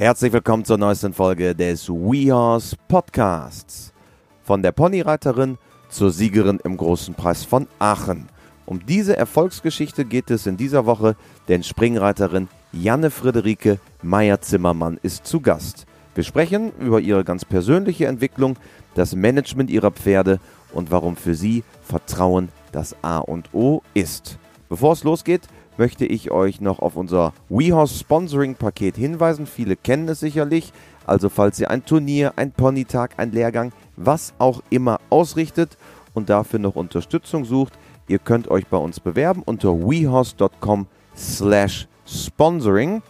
Herzlich willkommen zur neuesten Folge des WeHorse Podcasts. Von der Ponyreiterin zur Siegerin im Großen Preis von Aachen. Um diese Erfolgsgeschichte geht es in dieser Woche, denn Springreiterin Janne Friederike Meyer-Zimmermann ist zu Gast. Wir sprechen über ihre ganz persönliche Entwicklung, das Management ihrer Pferde und warum für sie Vertrauen das A und O ist. Bevor es losgeht, möchte ich euch noch auf unser WeHorse Sponsoring Paket hinweisen. Viele kennen es sicherlich. Also falls ihr ein Turnier, ein Ponytag, ein Lehrgang, was auch immer ausrichtet und dafür noch Unterstützung sucht, ihr könnt euch bei uns bewerben unter wehorse.com slash sponsoring.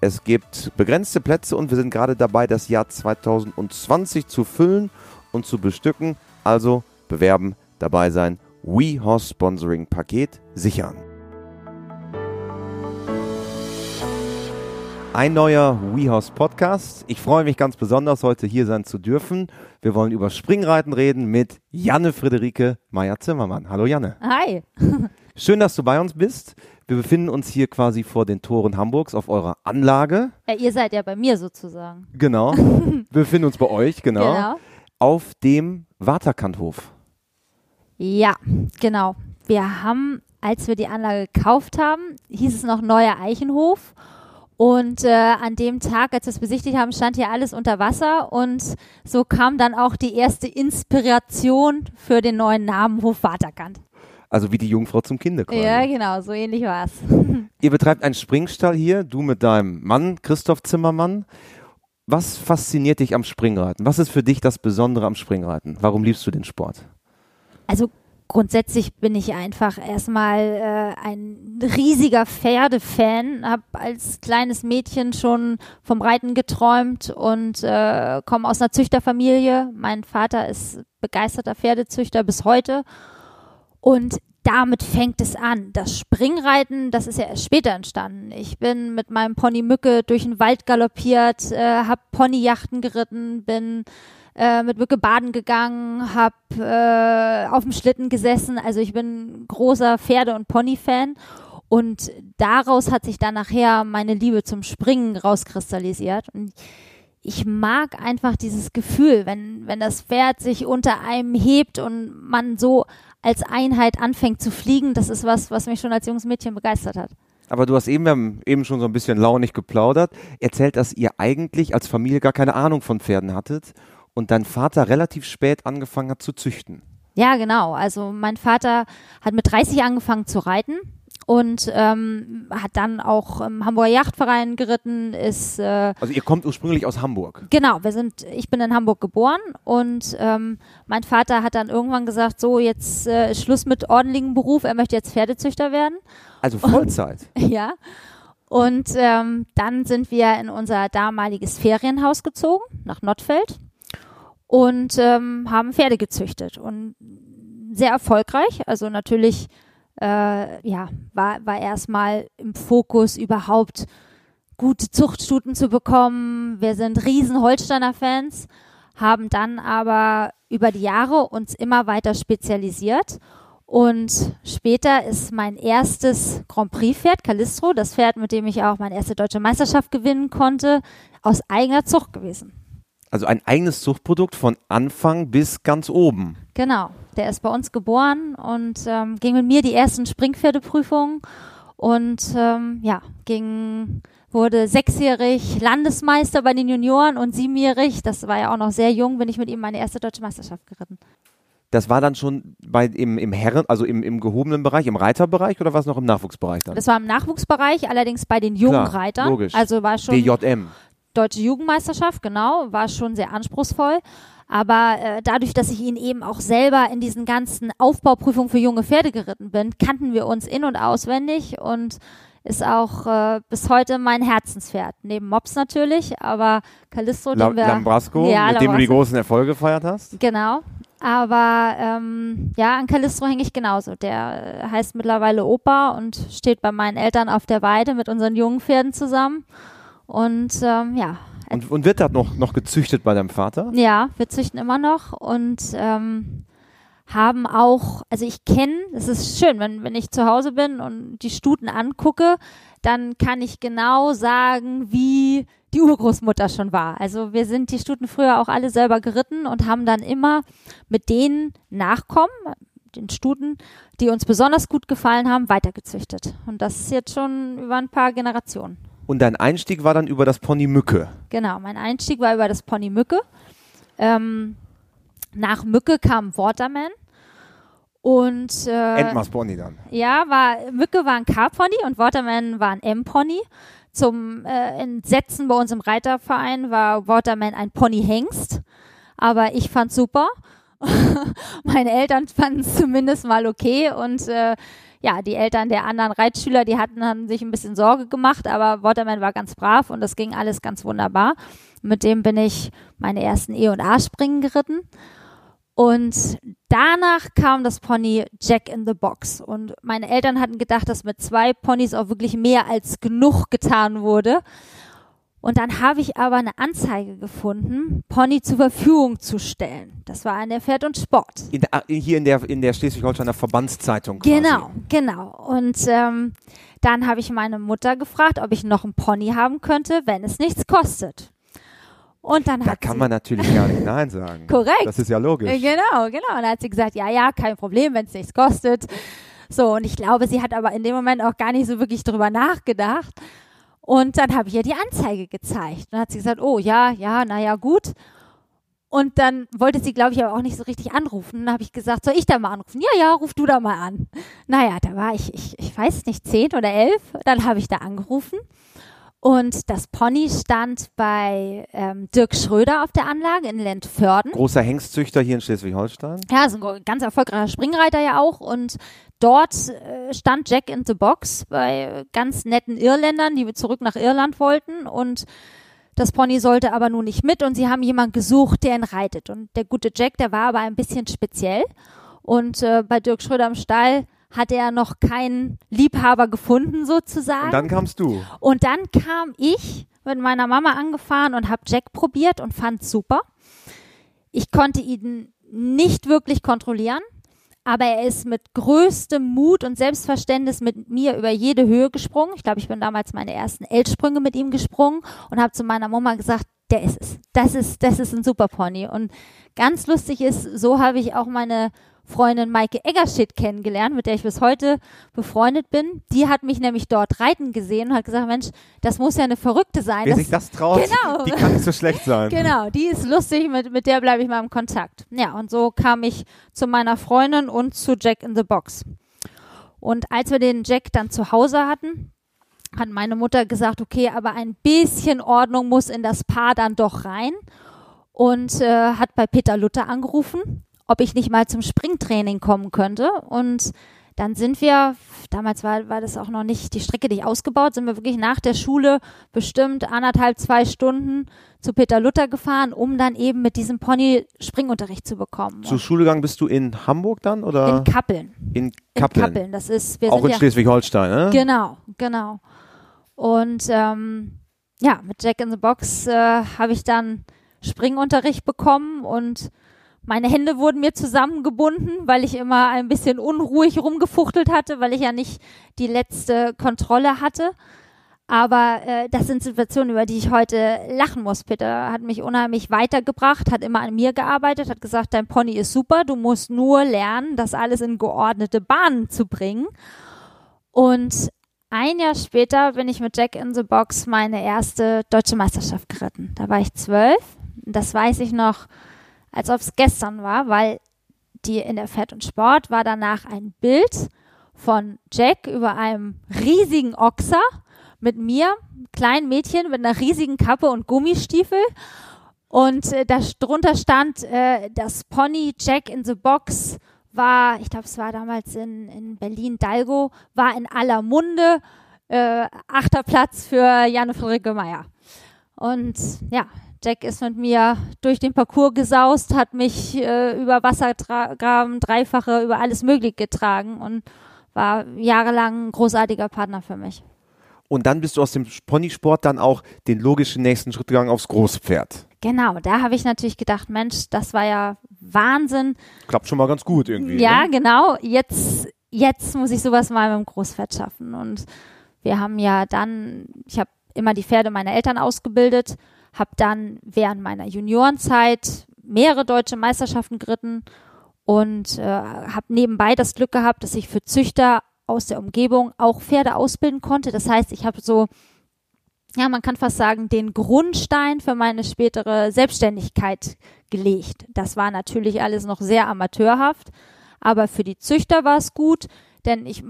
Es gibt begrenzte Plätze und wir sind gerade dabei, das Jahr 2020 zu füllen und zu bestücken. Also bewerben, dabei sein, WeHorse Sponsoring Paket sichern. Ein neuer WeHorse Podcast. Ich freue mich ganz besonders, heute hier sein zu dürfen. Wir wollen über Springreiten reden mit Janne Friederike Meyer-Zimmermann. Hallo Janne. Hi. Schön, dass du bei uns bist. Wir befinden uns hier quasi vor den Toren Hamburgs auf eurer Anlage. Ja, ihr seid ja bei mir sozusagen. Genau. Wir befinden uns bei euch, genau. Genau. Auf dem Waterkanthof. Ja, genau. Wir haben, als wir die Anlage gekauft haben, hieß es noch Neuer Eichenhof. Und äh, an dem Tag, als wir es besichtigt haben, stand hier alles unter Wasser. Und so kam dann auch die erste Inspiration für den neuen Namen Hof Waterkant. Also wie die Jungfrau zum Kinde quasi. Ja, genau, so ähnlich war es. Ihr betreibt einen Springstall hier, du mit deinem Mann, Christoph Zimmermann. Was fasziniert dich am Springreiten? Was ist für dich das Besondere am Springreiten? Warum liebst du den Sport? Also grundsätzlich bin ich einfach erstmal äh, ein riesiger Pferdefan, habe als kleines Mädchen schon vom Reiten geträumt und äh, komme aus einer Züchterfamilie. Mein Vater ist begeisterter Pferdezüchter bis heute und damit fängt es an. Das Springreiten, das ist ja erst später entstanden. Ich bin mit meinem Pony Mücke durch den Wald galoppiert, äh, habe Ponyjachten geritten, bin äh, mit Mücke baden gegangen, habe äh, auf dem Schlitten gesessen. Also ich bin großer Pferde- und Pony-Fan. Und daraus hat sich dann nachher meine Liebe zum Springen rauskristallisiert. Und ich mag einfach dieses Gefühl, wenn, wenn das Pferd sich unter einem hebt und man so als Einheit anfängt zu fliegen. Das ist was, was mich schon als junges Mädchen begeistert hat. Aber du hast eben, wir haben eben schon so ein bisschen launig geplaudert, erzählt, dass ihr eigentlich als Familie gar keine Ahnung von Pferden hattet und dein Vater relativ spät angefangen hat zu züchten. Ja, genau. Also mein Vater hat mit 30 angefangen zu reiten und ähm, hat dann auch im Hamburger Yachtverein geritten, ist äh, Also ihr kommt ursprünglich aus Hamburg. Genau, wir sind, ich bin in Hamburg geboren und ähm, mein Vater hat dann irgendwann gesagt, so jetzt äh, ist Schluss mit ordentlichem Beruf, er möchte jetzt Pferdezüchter werden. Also Vollzeit. ja. Und ähm, dann sind wir in unser damaliges Ferienhaus gezogen, nach Nottfeld und ähm, haben Pferde gezüchtet und sehr erfolgreich. Also natürlich, äh, ja, war, war erstmal im Fokus überhaupt gute Zuchtstuten zu bekommen. Wir sind riesen Holsteiner Fans, haben dann aber über die Jahre uns immer weiter spezialisiert. Und später ist mein erstes Grand Prix-Pferd, Calistro, das Pferd, mit dem ich auch meine erste deutsche Meisterschaft gewinnen konnte, aus eigener Zucht gewesen. Also ein eigenes Zuchtprodukt von Anfang bis ganz oben. Genau, der ist bei uns geboren und ähm, ging mit mir die ersten Springpferdeprüfungen und ähm, ja, ging, wurde sechsjährig Landesmeister bei den Junioren und siebenjährig, das war ja auch noch sehr jung, bin ich mit ihm meine erste deutsche Meisterschaft geritten. Das war dann schon bei, im, im Herren, also im, im gehobenen Bereich, im Reiterbereich oder war es noch im Nachwuchsbereich dann? Das war im Nachwuchsbereich, allerdings bei den jungen Klar, Reitern. logisch. Also war schon DJM. Deutsche Jugendmeisterschaft, genau, war schon sehr anspruchsvoll. Aber äh, dadurch, dass ich ihn eben auch selber in diesen ganzen Aufbauprüfungen für junge Pferde geritten bin, kannten wir uns in- und auswendig und ist auch äh, bis heute mein Herzenspferd. Neben Mops natürlich, aber Callisto, La den wir... Lambrasco, ja, mit dem du die Lambrasco. großen Erfolge gefeiert hast. Genau. Aber ähm, ja, an Callisto hänge ich genauso. Der äh, heißt mittlerweile Opa und steht bei meinen Eltern auf der Weide mit unseren jungen Pferden zusammen. Und ähm, ja, Und, und wird das noch, noch gezüchtet bei deinem Vater? ja, wir züchten immer noch und ähm, haben auch, also ich kenne, es ist schön, wenn, wenn ich zu Hause bin und die Stuten angucke, dann kann ich genau sagen, wie die Urgroßmutter schon war. Also wir sind die Stuten früher auch alle selber geritten und haben dann immer mit denen Nachkommen, den Stuten, die uns besonders gut gefallen haben, weitergezüchtet. Und das ist jetzt schon über ein paar Generationen. Und dein Einstieg war dann über das Pony Mücke. Genau, mein Einstieg war über das Pony Mücke. Ähm, nach Mücke kam Waterman. Und äh, Endmaß Pony dann. ja, war Mücke war ein K-Pony und Waterman war ein M-Pony. Zum äh, Entsetzen bei uns im Reiterverein war Waterman ein Pony-Hengst. Aber ich fand's super. Meine Eltern fanden es zumindest mal okay und äh, ja, die Eltern der anderen Reitschüler, die hatten haben sich ein bisschen Sorge gemacht, aber Waterman war ganz brav und das ging alles ganz wunderbar. Mit dem bin ich meine ersten E- und A-Springen geritten. Und danach kam das Pony Jack in the Box. Und meine Eltern hatten gedacht, dass mit zwei Ponys auch wirklich mehr als genug getan wurde. Und dann habe ich aber eine Anzeige gefunden, Pony zur Verfügung zu stellen. Das war in der Pferd und Sport. In der, ah, hier in der, in der Schleswig-Holsteiner Verbandszeitung. Quasi. Genau, genau. Und ähm, dann habe ich meine Mutter gefragt, ob ich noch ein Pony haben könnte, wenn es nichts kostet. Und dann Da hat kann man natürlich gar nicht Nein sagen. Korrekt. Das ist ja logisch. Äh, Genau, genau. Und dann hat sie gesagt, ja, ja, kein Problem, wenn es nichts kostet. So, und ich glaube, sie hat aber in dem Moment auch gar nicht so wirklich drüber nachgedacht. Und dann habe ich ihr die Anzeige gezeigt. Dann hat sie gesagt, oh ja, ja, naja, gut. Und dann wollte sie, glaube ich, aber auch nicht so richtig anrufen. Dann habe ich gesagt, soll ich da mal anrufen? Ja, ja, ruf du da mal an. Naja, da war ich, ich, ich weiß nicht, zehn oder elf. Dann habe ich da angerufen. Und das Pony stand bei ähm, Dirk Schröder auf der Anlage in Lentförden. Großer Hengstzüchter hier in Schleswig-Holstein. Ja, ist ein ganz erfolgreicher Springreiter ja auch. Und dort äh, stand Jack in the Box bei ganz netten Irländern, die zurück nach Irland wollten. Und das Pony sollte aber nun nicht mit. Und sie haben jemanden gesucht, der ihn reitet. Und der gute Jack, der war aber ein bisschen speziell. Und äh, bei Dirk Schröder im Stall hatte er noch keinen Liebhaber gefunden sozusagen. Und dann kamst du. Und dann kam ich mit meiner Mama angefahren und habe Jack probiert und fand super. Ich konnte ihn nicht wirklich kontrollieren, aber er ist mit größtem Mut und Selbstverständnis mit mir über jede Höhe gesprungen. Ich glaube, ich bin damals meine ersten Eltsprünge mit ihm gesprungen und habe zu meiner Mama gesagt, der ist es. Das ist, das ist ein super Pony. Und ganz lustig ist, so habe ich auch meine Freundin Maike Eggerschitt kennengelernt, mit der ich bis heute befreundet bin. Die hat mich nämlich dort reiten gesehen und hat gesagt, Mensch, das muss ja eine Verrückte sein. Wer Das- sich das traut, Genau. die kann nicht so schlecht sein. Genau, die ist lustig, mit, mit der bleibe ich mal im Kontakt. Ja, und so kam ich zu meiner Freundin und zu Jack in the Box. Und als wir den Jack dann zu Hause hatten, hat meine Mutter gesagt, okay, aber ein bisschen Ordnung muss in das Paar dann doch rein. Und äh, hat bei Peter Luther angerufen, ob ich nicht mal zum Springtraining kommen könnte. Und dann sind wir, damals war, war das auch noch nicht die Strecke nicht ausgebaut, sind wir wirklich nach der Schule bestimmt anderthalb, zwei Stunden zu Peter Luther gefahren, um dann eben mit diesem Pony Springunterricht zu bekommen. Zur Schule gegangen bist du in Hamburg dann oder in Kappeln. in In Kappeln? Kappeln. Das ist, Auch in ja, Schleswig-Holstein, ne? Genau, genau. Und ähm, ja, mit Jack in the Box äh, habe ich dann Springunterricht bekommen und meine Hände wurden mir zusammengebunden, weil ich immer ein bisschen unruhig rumgefuchtelt hatte, weil ich ja nicht die letzte Kontrolle hatte. Aber äh, das sind Situationen, über die ich heute lachen muss. Peter hat mich unheimlich weitergebracht, hat immer an mir gearbeitet, hat gesagt, dein Pony ist super, du musst nur lernen, das alles in geordnete Bahnen zu bringen. Und ein Jahr später bin ich mit Jack in the Box meine erste deutsche Meisterschaft geritten. Da war ich zwölf. Das weiß ich noch, als ob es gestern war, weil die in der Fett und Sport war danach ein Bild von Jack über einem riesigen Ochser mit mir, kleinen Mädchen mit einer riesigen Kappe und Gummistiefel. Und äh, da drunter stand, äh, das Pony Jack in the Box war, ich glaube, es war damals in, in Berlin, Dalgo, war in aller Munde. Äh, achter Platz für Janne Friederike Meyer. Und ja, Jack ist mit mir durch den Parcours gesaust, hat mich äh, über Wassergraben, Dreifache, über alles Mögliche getragen und war jahrelang ein großartiger Partner für mich. Und dann bist du aus dem Ponysport dann auch den logischen nächsten Schritt gegangen aufs Großpferd. Genau, da habe ich natürlich gedacht, Mensch, das war ja Wahnsinn. Klappt schon mal ganz gut irgendwie. Ja, Ne? genau. Jetzt, jetzt muss ich sowas mal mit dem Großpferd schaffen. Und wir haben ja dann, ich habe immer die Pferde meiner Eltern ausgebildet, habe dann während meiner Juniorenzeit mehrere deutsche Meisterschaften geritten und äh, habe nebenbei das Glück gehabt, dass ich für Züchter aus der Umgebung auch Pferde ausbilden konnte. Das heißt, ich habe so, ja, man kann fast sagen, den Grundstein für meine spätere Selbstständigkeit gelegt. Das war natürlich alles noch sehr amateurhaft, aber für die Züchter war es gut, denn ich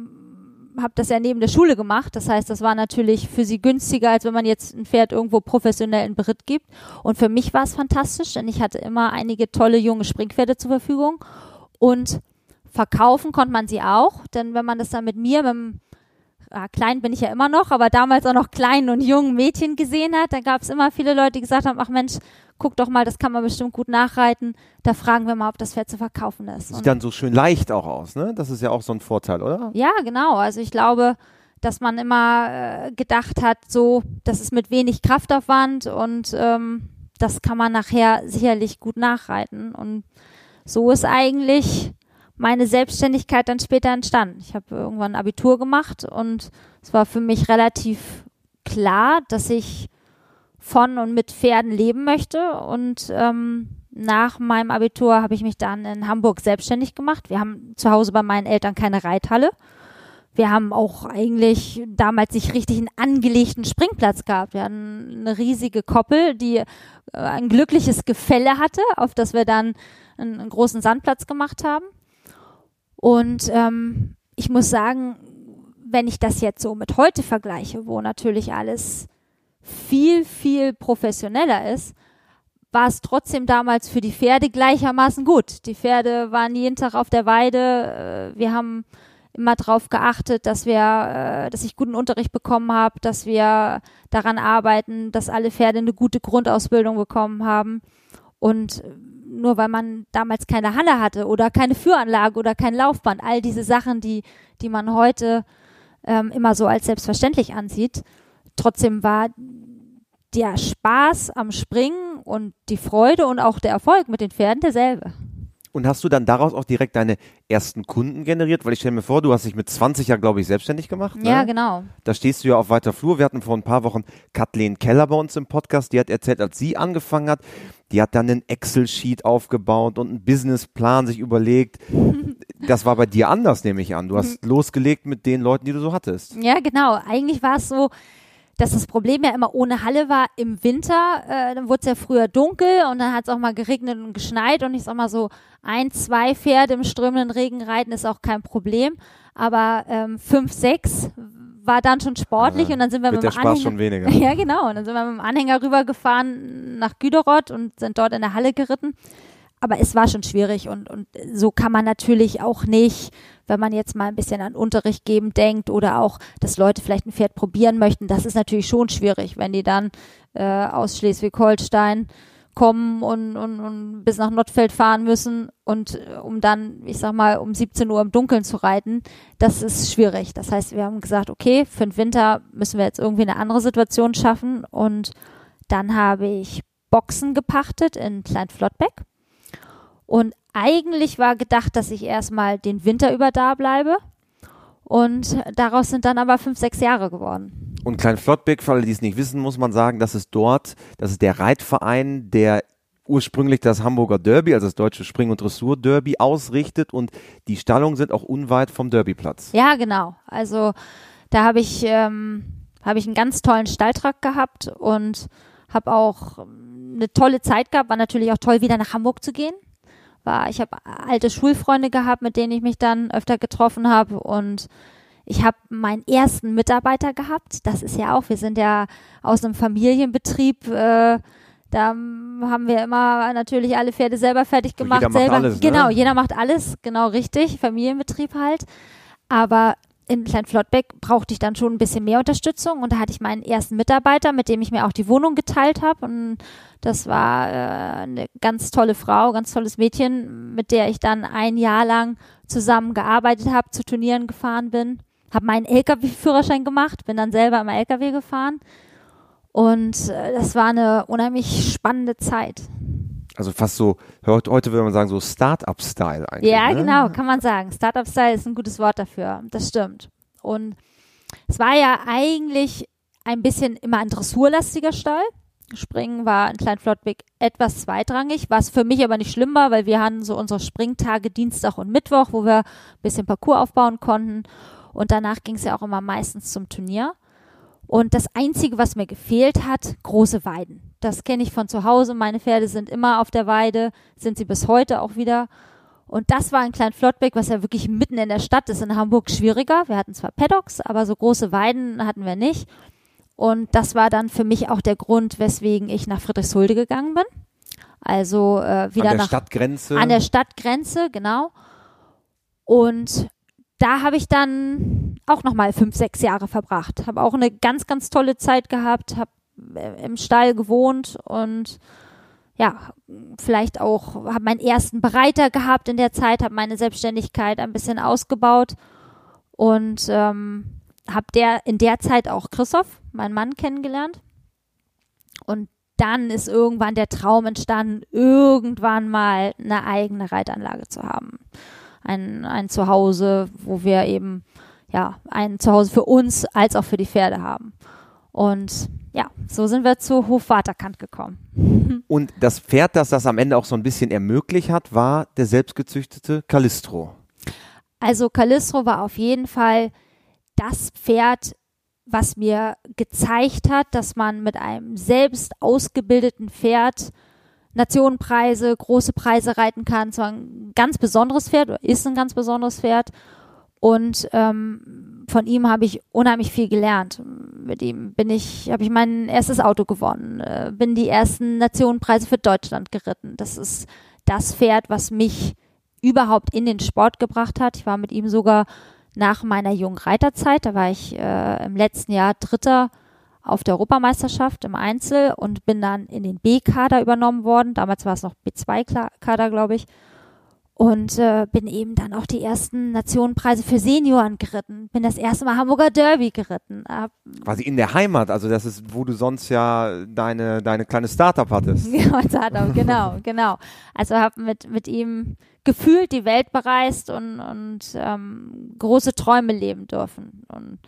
habe das ja neben der Schule gemacht. Das heißt, das war natürlich für sie günstiger, als wenn man jetzt ein Pferd irgendwo professionell in Beritt gibt. Und für mich war es fantastisch, denn ich hatte immer einige tolle junge Springpferde zur Verfügung. Und verkaufen konnte man sie auch, denn wenn man das dann mit mir, mit dem ja, klein bin ich ja immer noch, aber damals auch noch kleinen und jungen Mädchen gesehen hat, dann gab es immer viele Leute, die gesagt haben, ach Mensch, guck doch mal, das kann man bestimmt gut nachreiten. Da fragen wir mal, ob das Pferd zu verkaufen ist. Sieht dann so schön leicht auch aus, ne? Das ist ja auch so ein Vorteil, oder? Ja, genau. Also ich glaube, dass man immer äh, gedacht hat, so, das ist mit wenig Kraftaufwand und ähm, das kann man nachher sicherlich gut nachreiten. Und so ist eigentlich meine Selbstständigkeit dann später entstanden. Ich habe irgendwann ein Abitur gemacht und es war für mich relativ klar, dass ich von und mit Pferden leben möchte. Und ähm, nach meinem Abitur habe ich mich dann in Hamburg selbstständig gemacht. Wir haben zu Hause bei meinen Eltern keine Reithalle. Wir haben auch eigentlich damals nicht richtig einen angelegten Springplatz gehabt. Wir hatten eine riesige Koppel, die äh, ein glückliches Gefälle hatte, auf das wir dann einen, einen großen Sandplatz gemacht haben. Und ähm, ich muss sagen, wenn ich das jetzt so mit heute vergleiche, wo natürlich alles viel, viel professioneller ist, war es trotzdem damals für die Pferde gleichermaßen gut. Die Pferde waren jeden Tag auf der Weide. Äh, wir haben immer darauf geachtet, dass wir, äh, dass ich guten Unterricht bekommen habe, dass wir daran arbeiten, dass alle Pferde eine gute Grundausbildung bekommen haben. Und nur weil man damals keine Halle hatte oder keine Führanlage oder kein Laufband, all diese Sachen, die, die man heute ähm, immer so als selbstverständlich ansieht, Trotzdem war der Spaß am Springen und die Freude und auch der Erfolg mit den Pferden derselbe. Und hast du dann daraus auch direkt deine ersten Kunden generiert? Weil ich stelle mir vor, du hast dich mit 20 ja, glaube ich, selbstständig gemacht. Ne? Ja, genau. Da stehst du ja auf weiter Flur. Wir hatten vor ein paar Wochen Kathleen Keller bei uns im Podcast. Die hat erzählt, als sie angefangen hat, die hat dann einen Excel-Sheet aufgebaut und einen Businessplan sich überlegt. Das war bei dir anders, nehme ich an. Du hast losgelegt mit den Leuten, die du so hattest. Ja, genau. Eigentlich war es so, dass das Problem ja immer ohne Halle war im Winter. Äh, dann wurde es ja früher dunkel und dann hat es auch mal geregnet und geschneit und ich sag mal so, ein, zwei Pferde im strömenden Regen reiten ist auch kein Problem. Aber ähm, fünf, sechs war dann schon sportlich ja, und dann sind wir mit mit dem Spaß Anhänger. Ja, genau. Und dann sind wir mit dem Anhänger rübergefahren nach Güderoth und sind dort in der Halle geritten aber es war schon schwierig und, und so kann man natürlich auch nicht, wenn man jetzt mal ein bisschen an Unterricht geben denkt oder auch, dass Leute vielleicht ein Pferd probieren möchten, das ist natürlich schon schwierig, wenn die dann äh, aus Schleswig-Holstein kommen und, und, und bis nach Nordfeld fahren müssen und äh, um dann, ich sag mal, um 17 Uhr im Dunkeln zu reiten, das ist schwierig. Das heißt, wir haben gesagt, okay, für den Winter müssen wir jetzt irgendwie eine andere Situation schaffen und dann habe ich Boxen gepachtet in Kleinflottbeck und eigentlich war gedacht, dass ich erstmal den Winter über da bleibe. Und daraus sind dann aber fünf, sechs Jahre geworden. Und Klein Flottbeck, für alle, die es nicht wissen, muss man sagen, das ist dort, das ist der Reitverein, der ursprünglich das Hamburger Derby, also das deutsche Spring- und Dressur-Derby ausrichtet und die Stallungen sind auch unweit vom Derbyplatz. Ja, genau. Also da habe ich, ähm, hab ich einen ganz tollen Stalltrakt gehabt und habe auch eine tolle Zeit gehabt. War natürlich auch toll, wieder nach Hamburg zu gehen war, ich habe alte Schulfreunde gehabt, mit denen ich mich dann öfter getroffen habe und ich habe meinen ersten Mitarbeiter gehabt. Das ist ja auch, wir sind ja aus einem Familienbetrieb. Äh, da haben wir immer natürlich alle Pferde selber fertig gemacht. Jeder selber. macht alles, ne? Genau, jeder macht alles, genau richtig. Familienbetrieb halt. Aber in Klein Flottbeck brauchte ich dann schon ein bisschen mehr Unterstützung und da hatte ich meinen ersten Mitarbeiter, mit dem ich mir auch die Wohnung geteilt habe und das war äh, eine ganz tolle Frau, ganz tolles Mädchen, mit der ich dann ein Jahr lang zusammen gearbeitet habe, zu Turnieren gefahren bin, habe meinen LKW-Führerschein gemacht, bin dann selber im LKW gefahren und äh, das war eine unheimlich spannende Zeit. Also fast so, heute würde man sagen, so Start-up-Style eigentlich. Ja, ne? genau, kann man sagen. Start-up-Style ist ein gutes Wort dafür. Das stimmt. Und es war ja eigentlich ein bisschen immer ein dressurlastiger Stall. Springen war in Kleinflottweg etwas zweitrangig, was für mich aber nicht schlimm war, weil wir hatten so unsere Springtage Dienstag und Mittwoch, wo wir ein bisschen Parcours aufbauen konnten. Und danach ging es ja auch immer meistens zum Turnier. Und das Einzige, was mir gefehlt hat, große Weiden. Das kenne ich von zu Hause. Meine Pferde sind immer auf der Weide, sind sie bis heute auch wieder. Und das war in Kleinflottbeck, was ja wirklich mitten in der Stadt ist, in Hamburg schwieriger. Wir hatten zwar Paddocks, aber so große Weiden hatten wir nicht. Und das war dann für mich auch der Grund, weswegen ich nach Friedrichshulde gegangen bin. Also äh, wieder an der nach Stadtgrenze. an der Stadtgrenze, genau. Und da habe ich dann auch noch mal fünf, sechs Jahre verbracht. Habe auch eine ganz, ganz tolle Zeit gehabt. Habe im Stall gewohnt und ja, vielleicht auch habe meinen ersten Bereiter gehabt in der Zeit, habe meine Selbstständigkeit ein bisschen ausgebaut und ähm, habe der in der Zeit auch Christoph, meinen Mann, kennengelernt. Und dann ist irgendwann der Traum entstanden, irgendwann mal eine eigene Reitanlage zu haben. Ein, ein Zuhause, wo wir eben ja ein Zuhause für uns als auch für die Pferde haben. Und ja, so sind wir zu Hofwaterkant gekommen. Und das Pferd, das das am Ende auch so ein bisschen ermöglicht hat, war der selbstgezüchtete Calistro. Also Calistro war auf jeden Fall das Pferd, was mir gezeigt hat, dass man mit einem selbst ausgebildeten Pferd Nationenpreise, große Preise reiten kann. Zwar ein ganz besonderes Pferd, ist ein ganz besonderes Pferd. Und ähm, von ihm habe ich unheimlich viel gelernt. Mit ihm bin ich, habe ich mein erstes Auto gewonnen, äh, bin die ersten Nationenpreise für Deutschland geritten. Das ist das Pferd, was mich überhaupt in den Sport gebracht hat. Ich war mit ihm sogar nach meiner jungen Reiterzeit, da war ich äh, im letzten Jahr Dritter auf der Europameisterschaft im Einzel und bin dann in den B-Kader übernommen worden. Damals war es noch B2-Kader, glaube ich. Und äh, bin eben dann auch die ersten Nationenpreise für Senioren geritten. Bin das erste Mal Hamburger Derby geritten. Hab, Quasi in der Heimat, also das ist, wo du sonst ja deine, deine kleine Startup hattest. Ja, genau, genau. Also habe mit, mit ihm gefühlt die Welt bereist und, und ähm, große Träume leben dürfen. Und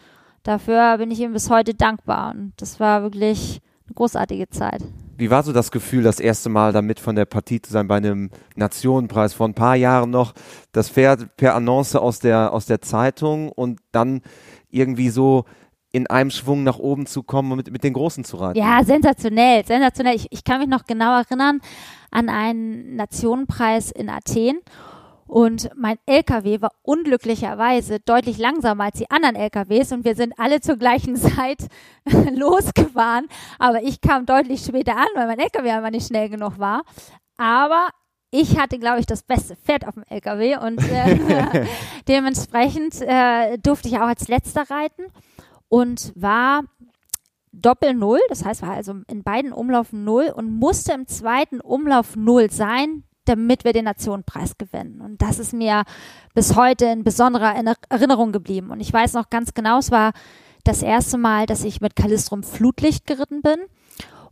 dafür bin ich ihm bis heute dankbar. Und das war wirklich eine großartige Zeit. Wie war so das Gefühl, das erste Mal damit von der Partie zu sein bei einem Nationenpreis vor ein paar Jahren noch, das Pferd per Annonce aus der, aus der Zeitung und dann irgendwie so in einem Schwung nach oben zu kommen und mit, mit den Großen zu reiten? Ja, sensationell, sensationell. Ich, ich kann mich noch genau erinnern an einen Nationenpreis in Athen und mein LKW war unglücklicherweise deutlich langsamer als die anderen LKWs und wir sind alle zur gleichen Zeit losgefahren. Aber ich kam deutlich später an, weil mein LKW einfach nicht schnell genug war. Aber ich hatte, glaube ich, das beste Pferd auf dem LKW und äh, dementsprechend äh, durfte ich auch als letzter reiten und war Doppel Null, das heißt, war also in beiden Umlaufen Null und musste im zweiten Umlauf Null sein, damit wir den Nationenpreis gewinnen. Und das ist mir bis heute in besonderer Erinnerung geblieben. Und ich weiß noch ganz genau, es war das erste Mal, dass ich mit Kalistrum Flutlicht geritten bin.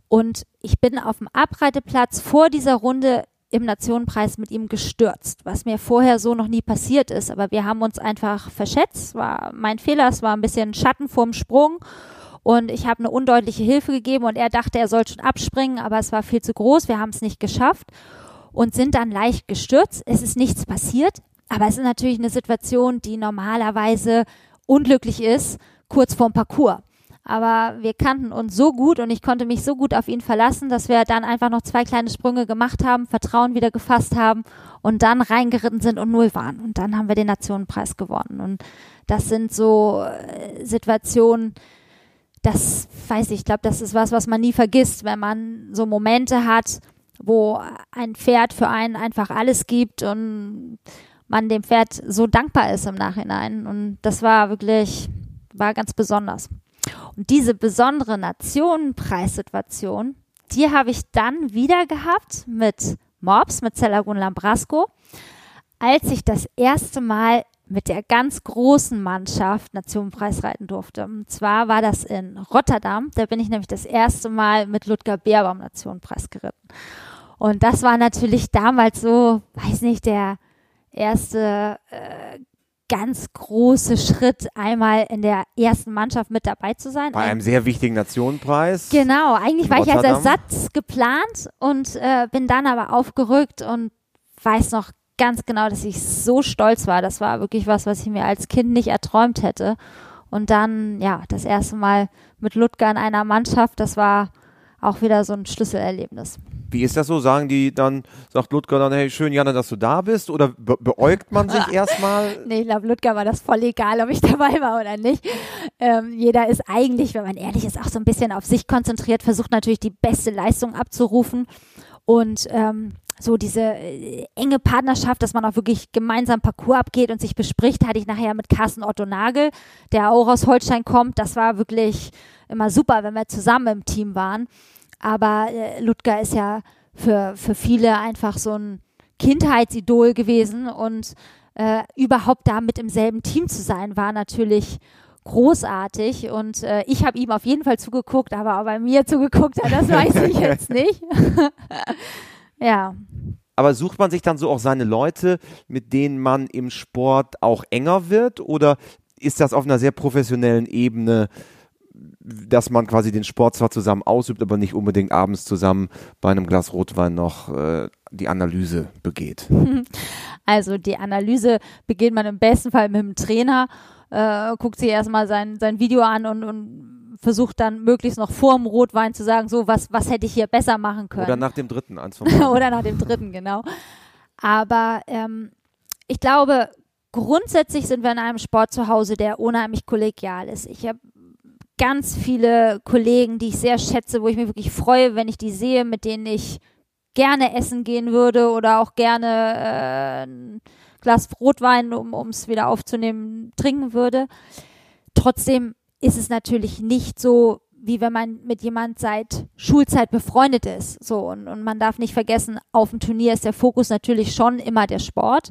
Und ich bin auf dem Abreiteplatz vor dieser Runde im Nationenpreis mit ihm gestürzt, was mir vorher so noch nie passiert ist. Aber wir haben uns einfach verschätzt. War mein Fehler, es war ein bisschen Schatten vorm Sprung. Und ich habe eine undeutliche Hilfe gegeben und er dachte, er soll schon abspringen, aber es war viel zu groß. Wir haben es nicht geschafft und sind dann leicht gestürzt. Es ist nichts passiert, aber es ist natürlich eine Situation, die normalerweise unglücklich ist, kurz vorm Parcours. Aber wir kannten uns so gut und ich konnte mich so gut auf ihn verlassen, dass wir dann einfach noch zwei kleine Sprünge gemacht haben, Vertrauen wieder gefasst haben und dann reingeritten sind und null waren. Und dann haben wir den Nationenpreis gewonnen. Und das sind so äh, Situationen, das weiß ich, ich glaube, das ist was, was man nie vergisst, wenn man so Momente hat, wo ein Pferd für einen einfach alles gibt und man dem Pferd so dankbar ist im Nachhinein. Und das war wirklich, war ganz besonders. Und diese besondere Nationenpreissituation, die habe ich dann wieder gehabt mit Morbs, mit Celagun Lambrasco, als ich das erste Mal mit der ganz großen Mannschaft Nationenpreis reiten durfte. Und zwar war das in Rotterdam. Da bin ich nämlich das erste Mal mit Ludger Beerbaum Nationenpreis geritten. Und das war natürlich damals so, weiß nicht, der erste äh, ganz große Schritt, einmal in der ersten Mannschaft mit dabei zu sein. Bei einem sehr wichtigen Nationenpreis. Genau, eigentlich war ich als Ersatz geplant und äh, bin dann aber aufgerückt und weiß noch ganz genau, dass ich so stolz war. Das war wirklich was, was ich mir als Kind nicht erträumt hätte. Und dann, ja, das erste Mal mit Ludger in einer Mannschaft, das war auch wieder so ein Schlüsselerlebnis. Wie ist das so? Sagen die dann, sagt Ludger dann, hey, schön, Janne, dass du da bist? Oder be beäugt man sich erstmal? Nee, ich glaube, Ludger war das voll egal, ob ich dabei war oder nicht. Ähm, jeder ist eigentlich, wenn man ehrlich ist, auch so ein bisschen auf sich konzentriert, versucht natürlich die beste Leistung abzurufen. Und ähm, so diese äh, enge Partnerschaft, dass man auch wirklich gemeinsam Parcours abgeht und sich bespricht, hatte ich nachher mit Carsten Otto Nagel, der auch aus Holstein kommt. Das war wirklich immer super, wenn wir zusammen im Team waren. Aber äh, Ludger ist ja für, für viele einfach so ein Kindheitsidol gewesen und äh, überhaupt da mit im selben Team zu sein, war natürlich großartig und äh, ich habe ihm auf jeden Fall zugeguckt, aber auch bei mir zugeguckt hat, das weiß ich jetzt nicht. ja. Aber sucht man sich dann so auch seine Leute, mit denen man im Sport auch enger wird oder ist das auf einer sehr professionellen Ebene dass man quasi den Sport zwar zusammen ausübt, aber nicht unbedingt abends zusammen bei einem Glas Rotwein noch äh, die Analyse begeht. Also die Analyse begeht man im besten Fall mit dem Trainer, äh, guckt sich erstmal sein, sein Video an und, und versucht dann möglichst noch vor dem Rotwein zu sagen, so was, was hätte ich hier besser machen können. Oder nach dem dritten, eins Oder nach dem dritten, genau. Aber ähm, ich glaube, grundsätzlich sind wir in einem Sport zu Hause, der unheimlich kollegial ist. Ich habe ganz viele Kollegen, die ich sehr schätze, wo ich mich wirklich freue, wenn ich die sehe, mit denen ich gerne essen gehen würde oder auch gerne äh, Glas Rotwein, um es wieder aufzunehmen, trinken würde. Trotzdem ist es natürlich nicht so, wie wenn man mit jemand seit Schulzeit befreundet ist. So, und, und man darf nicht vergessen, auf dem Turnier ist der Fokus natürlich schon immer der Sport.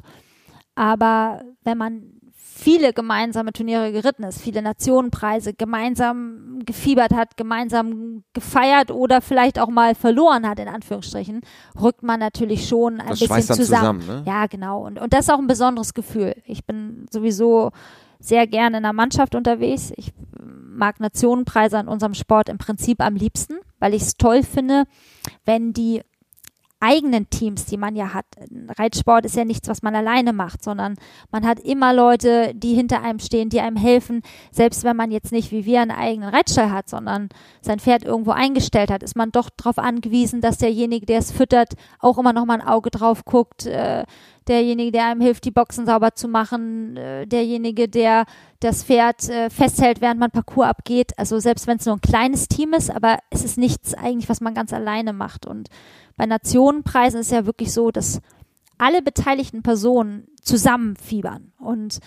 Aber wenn man viele gemeinsame Turniere geritten ist, viele Nationenpreise gemeinsam gefiebert hat, gemeinsam gefeiert oder vielleicht auch mal verloren hat, in Anführungsstrichen, rückt man natürlich schon ein das bisschen zusammen. zusammen ne? Ja, genau. Und, und das ist auch ein besonderes Gefühl. Ich bin sowieso sehr gerne in einer Mannschaft unterwegs. Ich mag Nationenpreise an unserem Sport im Prinzip am liebsten, weil ich es toll finde, wenn die eigenen Teams, die man ja hat. Reitsport ist ja nichts, was man alleine macht, sondern man hat immer Leute, die hinter einem stehen, die einem helfen. Selbst wenn man jetzt nicht wie wir einen eigenen Reitstall hat, sondern sein Pferd irgendwo eingestellt hat, ist man doch darauf angewiesen, dass derjenige, der es füttert, auch immer noch mal ein Auge drauf guckt. Äh, derjenige, der einem hilft, die Boxen sauber zu machen, äh, derjenige, der das Pferd äh, festhält, während man Parcours abgeht. Also selbst wenn es nur ein kleines Team ist, aber es ist nichts eigentlich, was man ganz alleine macht. Und bei Nationenpreisen ist es ja wirklich so, dass alle beteiligten Personen zusammenfiebern. Und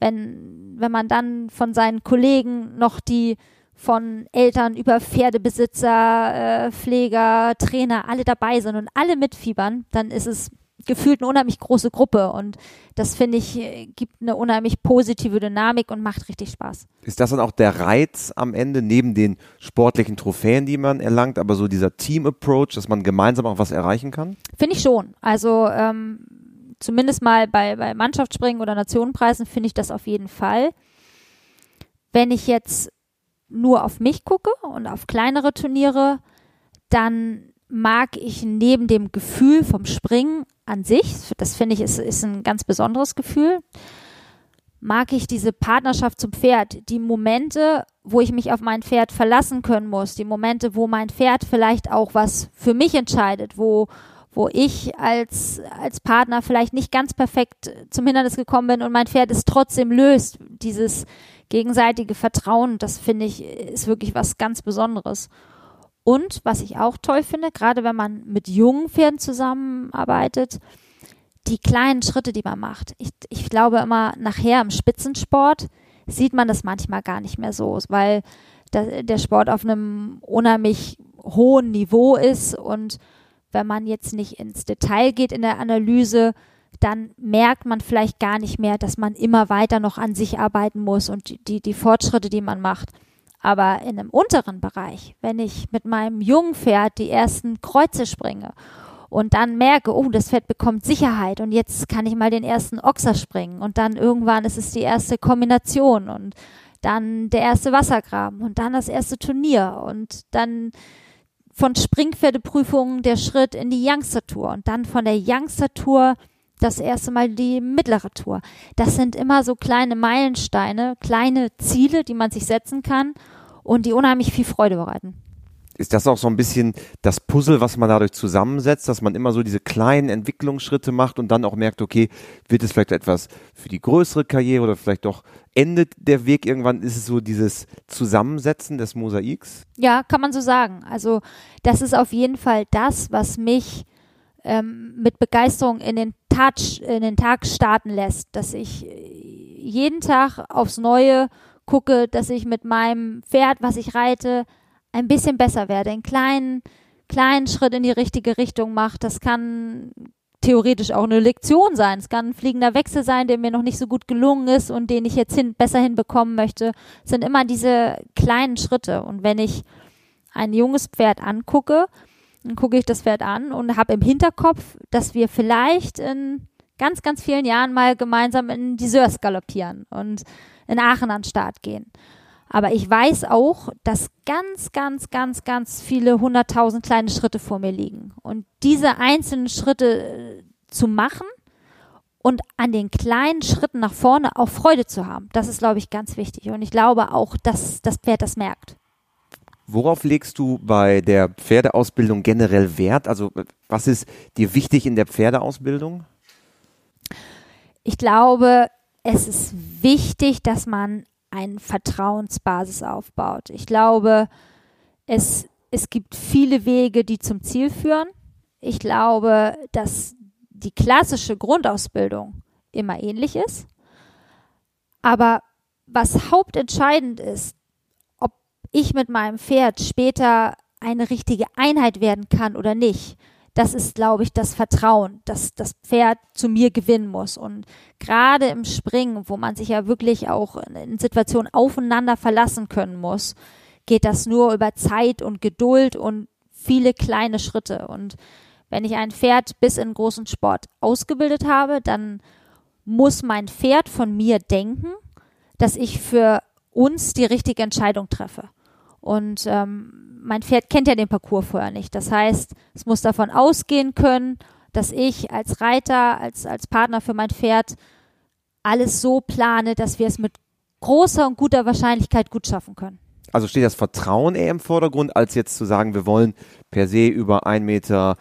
wenn, wenn man dann von seinen Kollegen noch die von Eltern über Pferdebesitzer, äh, Pfleger, Trainer, alle dabei sind und alle mitfiebern, dann ist es gefühlt eine unheimlich große Gruppe und das finde ich gibt eine unheimlich positive Dynamik und macht richtig Spaß. Ist das dann auch der Reiz am Ende neben den sportlichen Trophäen, die man erlangt, aber so dieser Team-Approach, dass man gemeinsam auch was erreichen kann? Finde ich schon. Also ähm, zumindest mal bei, bei Mannschaftsspringen oder Nationenpreisen finde ich das auf jeden Fall. Wenn ich jetzt nur auf mich gucke und auf kleinere Turniere, dann mag ich neben dem Gefühl vom Springen an sich, das finde ich ist, ist ein ganz besonderes Gefühl, mag ich diese Partnerschaft zum Pferd, die Momente, wo ich mich auf mein Pferd verlassen können muss, die Momente, wo mein Pferd vielleicht auch was für mich entscheidet, wo, wo ich als, als Partner vielleicht nicht ganz perfekt zum Hindernis gekommen bin und mein Pferd es trotzdem löst, dieses gegenseitige Vertrauen, das finde ich, ist wirklich was ganz Besonderes. Und was ich auch toll finde, gerade wenn man mit jungen Pferden zusammenarbeitet, die kleinen Schritte, die man macht. Ich, ich glaube immer, nachher im Spitzensport sieht man das manchmal gar nicht mehr so, weil der, Sport auf einem unheimlich hohen Niveau ist und wenn man jetzt nicht ins Detail geht in der Analyse, dann merkt man vielleicht gar nicht mehr, dass man immer weiter noch an sich arbeiten muss und die, die Fortschritte, die man macht. Aber in einem unteren Bereich, wenn ich mit meinem jungen Pferd die ersten Kreuze springe und dann merke, oh, das Pferd bekommt Sicherheit und jetzt kann ich mal den ersten Ochser springen und dann irgendwann ist es die erste Kombination und dann der erste Wassergraben und dann das erste Turnier und dann von Springpferdeprüfungen der Schritt in die Youngster-Tour und dann von der Youngster-Tour das erste Mal die mittlere Tour. Das sind immer so kleine Meilensteine, kleine Ziele, die man sich setzen kann und die unheimlich viel Freude bereiten ist das auch so ein bisschen das Puzzle, was man dadurch zusammensetzt, dass man immer so diese kleinen Entwicklungsschritte macht und dann auch merkt, okay, wird es vielleicht etwas für die größere Karriere oder vielleicht doch endet der Weg irgendwann? Ist es so dieses Zusammensetzen des Mosaiks? Ja, kann man so sagen. Also das ist auf jeden Fall das, was mich ähm, mit Begeisterung in den, Touch, in den Tag starten lässt, dass ich jeden Tag aufs Neue gucke, dass ich mit meinem Pferd, was ich reite, ein bisschen besser werde, einen kleinen, kleinen Schritt in die richtige Richtung macht. Das kann theoretisch auch eine Lektion sein. Es kann ein fliegender Wechsel sein, der mir noch nicht so gut gelungen ist und den ich jetzt hin, besser hinbekommen möchte. Es sind immer diese kleinen Schritte. Und wenn ich ein junges Pferd angucke, dann gucke ich das Pferd an und habe im Hinterkopf, dass wir vielleicht in ganz, ganz vielen Jahren mal gemeinsam in die Sörs galoppieren und in Aachen an den Start gehen. Aber ich weiß auch, dass ganz, ganz, ganz, ganz viele hunderttausend kleine Schritte vor mir liegen. Und diese einzelnen Schritte äh, zu machen und an den kleinen Schritten nach vorne auch Freude zu haben, das ist, glaube ich, ganz wichtig. Und ich glaube auch, dass das Pferd das merkt. Worauf legst du bei der Pferdeausbildung generell Wert? Also was ist dir wichtig in der Pferdeausbildung? Ich glaube, es ist wichtig, dass man eine Vertrauensbasis aufbaut. Ich glaube, es, es gibt viele Wege, die zum Ziel führen. Ich glaube, dass die klassische Grundausbildung immer ähnlich ist. Aber was hauptentscheidend ist, ob ich mit meinem Pferd später eine richtige Einheit werden kann oder nicht, das ist, glaube ich, das Vertrauen, dass das Pferd zu mir gewinnen muss. Und gerade im Springen, wo man sich ja wirklich auch in Situationen aufeinander verlassen können muss, geht das nur über Zeit und Geduld und viele kleine Schritte. Und wenn ich ein Pferd bis in großen Sport ausgebildet habe, dann muss mein Pferd von mir denken, dass ich für uns die richtige Entscheidung treffe. Und ähm, mein Pferd kennt ja den Parcours vorher nicht. Das heißt, es muss davon ausgehen können, dass ich als Reiter, als, als Partner für mein Pferd alles so plane, dass wir es mit großer und guter Wahrscheinlichkeit gut schaffen können. Also steht das Vertrauen eher im Vordergrund, als jetzt zu sagen, wir wollen per se über 1,55 Meter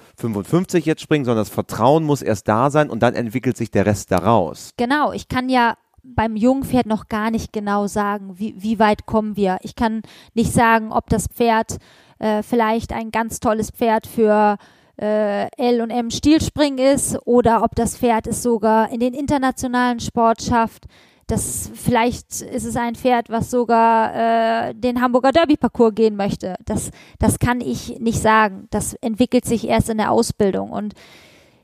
jetzt springen, sondern das Vertrauen muss erst da sein und dann entwickelt sich der Rest daraus. Genau, ich kann ja beim Jungpferd noch gar nicht genau sagen, wie, wie weit kommen wir. Ich kann nicht sagen, ob das Pferd äh, vielleicht ein ganz tolles Pferd für äh, L und M Stilspringen ist oder ob das Pferd es sogar in den internationalen Sport schafft. Das vielleicht ist es ein Pferd, was sogar äh, den Hamburger Derby Parcours gehen möchte. Das das kann ich nicht sagen. Das entwickelt sich erst in der Ausbildung und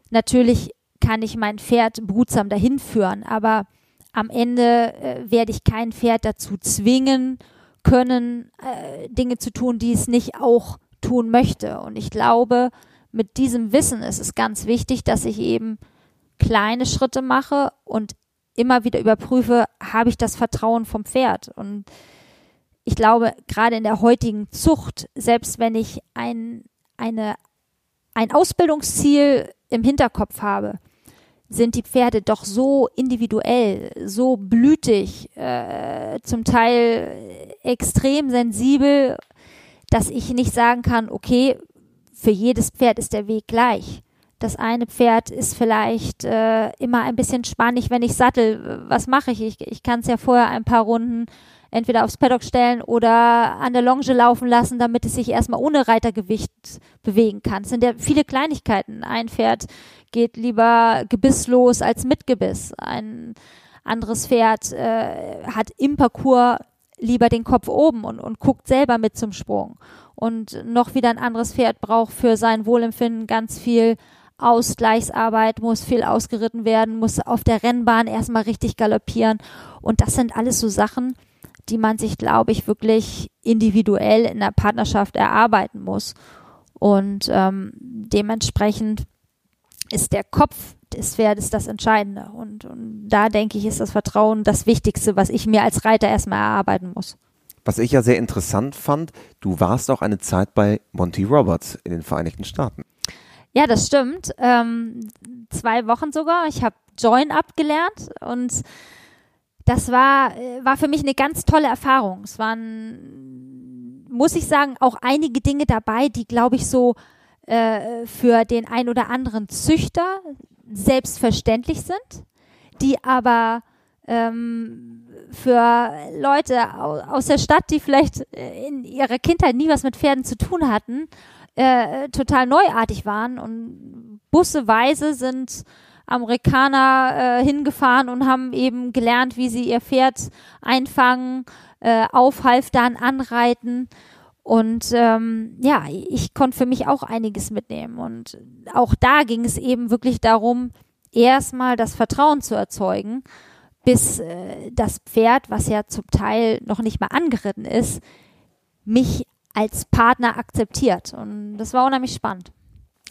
natürlich kann ich mein Pferd behutsam dahin führen, aber am Ende äh, werde ich kein Pferd dazu zwingen können, äh, Dinge zu tun, die es nicht auch tun möchte. Und ich glaube, mit diesem Wissen ist es ganz wichtig, dass ich eben kleine Schritte mache und immer wieder überprüfe, habe ich das Vertrauen vom Pferd? Und ich glaube, gerade in der heutigen Zucht, selbst wenn ich ein, eine, ein Ausbildungsziel im Hinterkopf habe, sind die Pferde doch so individuell, so blütig, äh, zum Teil extrem sensibel, dass ich nicht sagen kann, okay, für jedes Pferd ist der Weg gleich. Das eine Pferd ist vielleicht äh, immer ein bisschen spannig, wenn ich sattel. Was mache ich? Ich, ich kann es ja vorher ein paar Runden entweder aufs Paddock stellen oder an der Longe laufen lassen, damit es sich erstmal ohne Reitergewicht bewegen kann. Es sind ja viele Kleinigkeiten. Ein Pferd geht lieber gebisslos als mit Gebiss. Ein anderes Pferd äh, hat im Parcours lieber den Kopf oben und, und guckt selber mit zum Sprung. Und noch wieder ein anderes Pferd braucht für sein Wohlempfinden ganz viel Ausgleichsarbeit, muss viel ausgeritten werden, muss auf der Rennbahn erstmal richtig galoppieren. Und das sind alles so Sachen, die man sich, glaube ich, wirklich individuell in der Partnerschaft erarbeiten muss. Und ähm, dementsprechend ist der Kopf des Pferdes das Entscheidende. Und, und da denke ich, ist das Vertrauen das Wichtigste, was ich mir als Reiter erstmal erarbeiten muss. Was ich ja sehr interessant fand, du warst auch eine Zeit bei Monty Roberts in den Vereinigten Staaten. Ja, das stimmt. Ähm, zwei Wochen sogar. Ich habe Join abgelernt und das war, äh, war für mich eine ganz tolle Erfahrung. Es waren, muss ich sagen, auch einige Dinge dabei, die, glaube ich, so äh, für den ein oder anderen Züchter selbstverständlich sind, die aber ähm, für Leute aus der Stadt, die vielleicht äh, in ihrer Kindheit nie was mit Pferden zu tun hatten, äh, total neuartig waren und busseweise sind Amerikaner äh, hingefahren und haben eben gelernt, wie sie ihr Pferd einfangen, äh, aufhalftern, anreiten. Und ähm, ja, ich konnte für mich auch einiges mitnehmen. Und auch da ging es eben wirklich darum, erstmal das Vertrauen zu erzeugen, bis äh, das Pferd, was ja zum Teil noch nicht mal angeritten ist, mich als Partner akzeptiert. Und das war unheimlich spannend.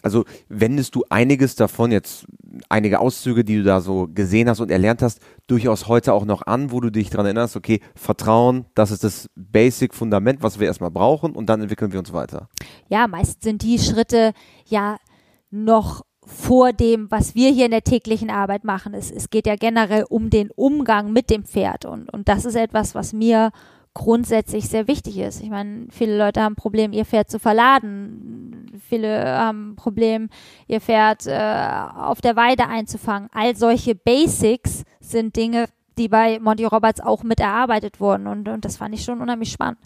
Also wendest du einiges davon, jetzt einige Auszüge, die du da so gesehen hast und erlernt hast, durchaus heute auch noch an, wo du dich daran erinnerst, okay, Vertrauen, das ist das Basic-Fundament, was wir erstmal brauchen und dann entwickeln wir uns weiter. Ja, meist sind die Schritte ja noch vor dem, was wir hier in der täglichen Arbeit machen. Es, es geht ja generell um den Umgang mit dem Pferd und, und das ist etwas, was mir grundsätzlich sehr wichtig ist. Ich meine, viele Leute haben ein Problem, ihr Pferd zu verladen. Viele haben ein Problem, ihr Pferd äh, auf der Weide einzufangen. All solche Basics sind Dinge, die bei Monty Roberts auch mit erarbeitet wurden. Und, und das fand ich schon unheimlich spannend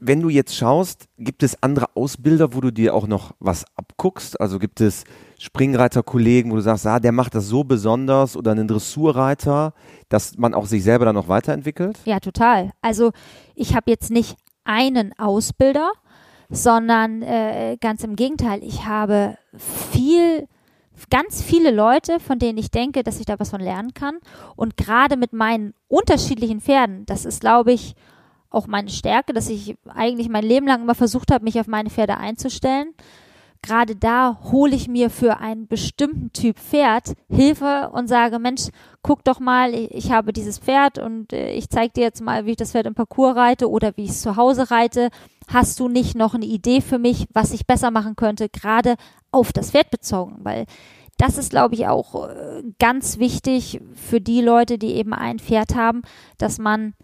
wenn du jetzt schaust, gibt es andere Ausbilder, wo du dir auch noch was abguckst? Also gibt es Springreiterkollegen, wo du sagst, ah, der macht das so besonders oder einen Dressurreiter, dass man auch sich selber dann noch weiterentwickelt? Ja, total. Also ich habe jetzt nicht einen Ausbilder, sondern äh, ganz im Gegenteil, ich habe viel ganz viele Leute, von denen ich denke, dass ich da was von lernen kann. Und gerade mit meinen unterschiedlichen Pferden, das ist, glaube ich, auch meine Stärke, dass ich eigentlich mein Leben lang immer versucht habe, mich auf meine Pferde einzustellen. Gerade da hole ich mir für einen bestimmten Typ Pferd Hilfe und sage, Mensch, guck doch mal, ich habe dieses Pferd und äh, ich zeige dir jetzt mal, wie ich das Pferd im Parcours reite oder wie ich es zu Hause reite. Hast du nicht noch eine Idee für mich, was ich besser machen könnte, gerade auf das Pferd bezogen? Weil das ist, glaube ich, auch äh, ganz wichtig für die Leute, die eben ein Pferd haben, dass man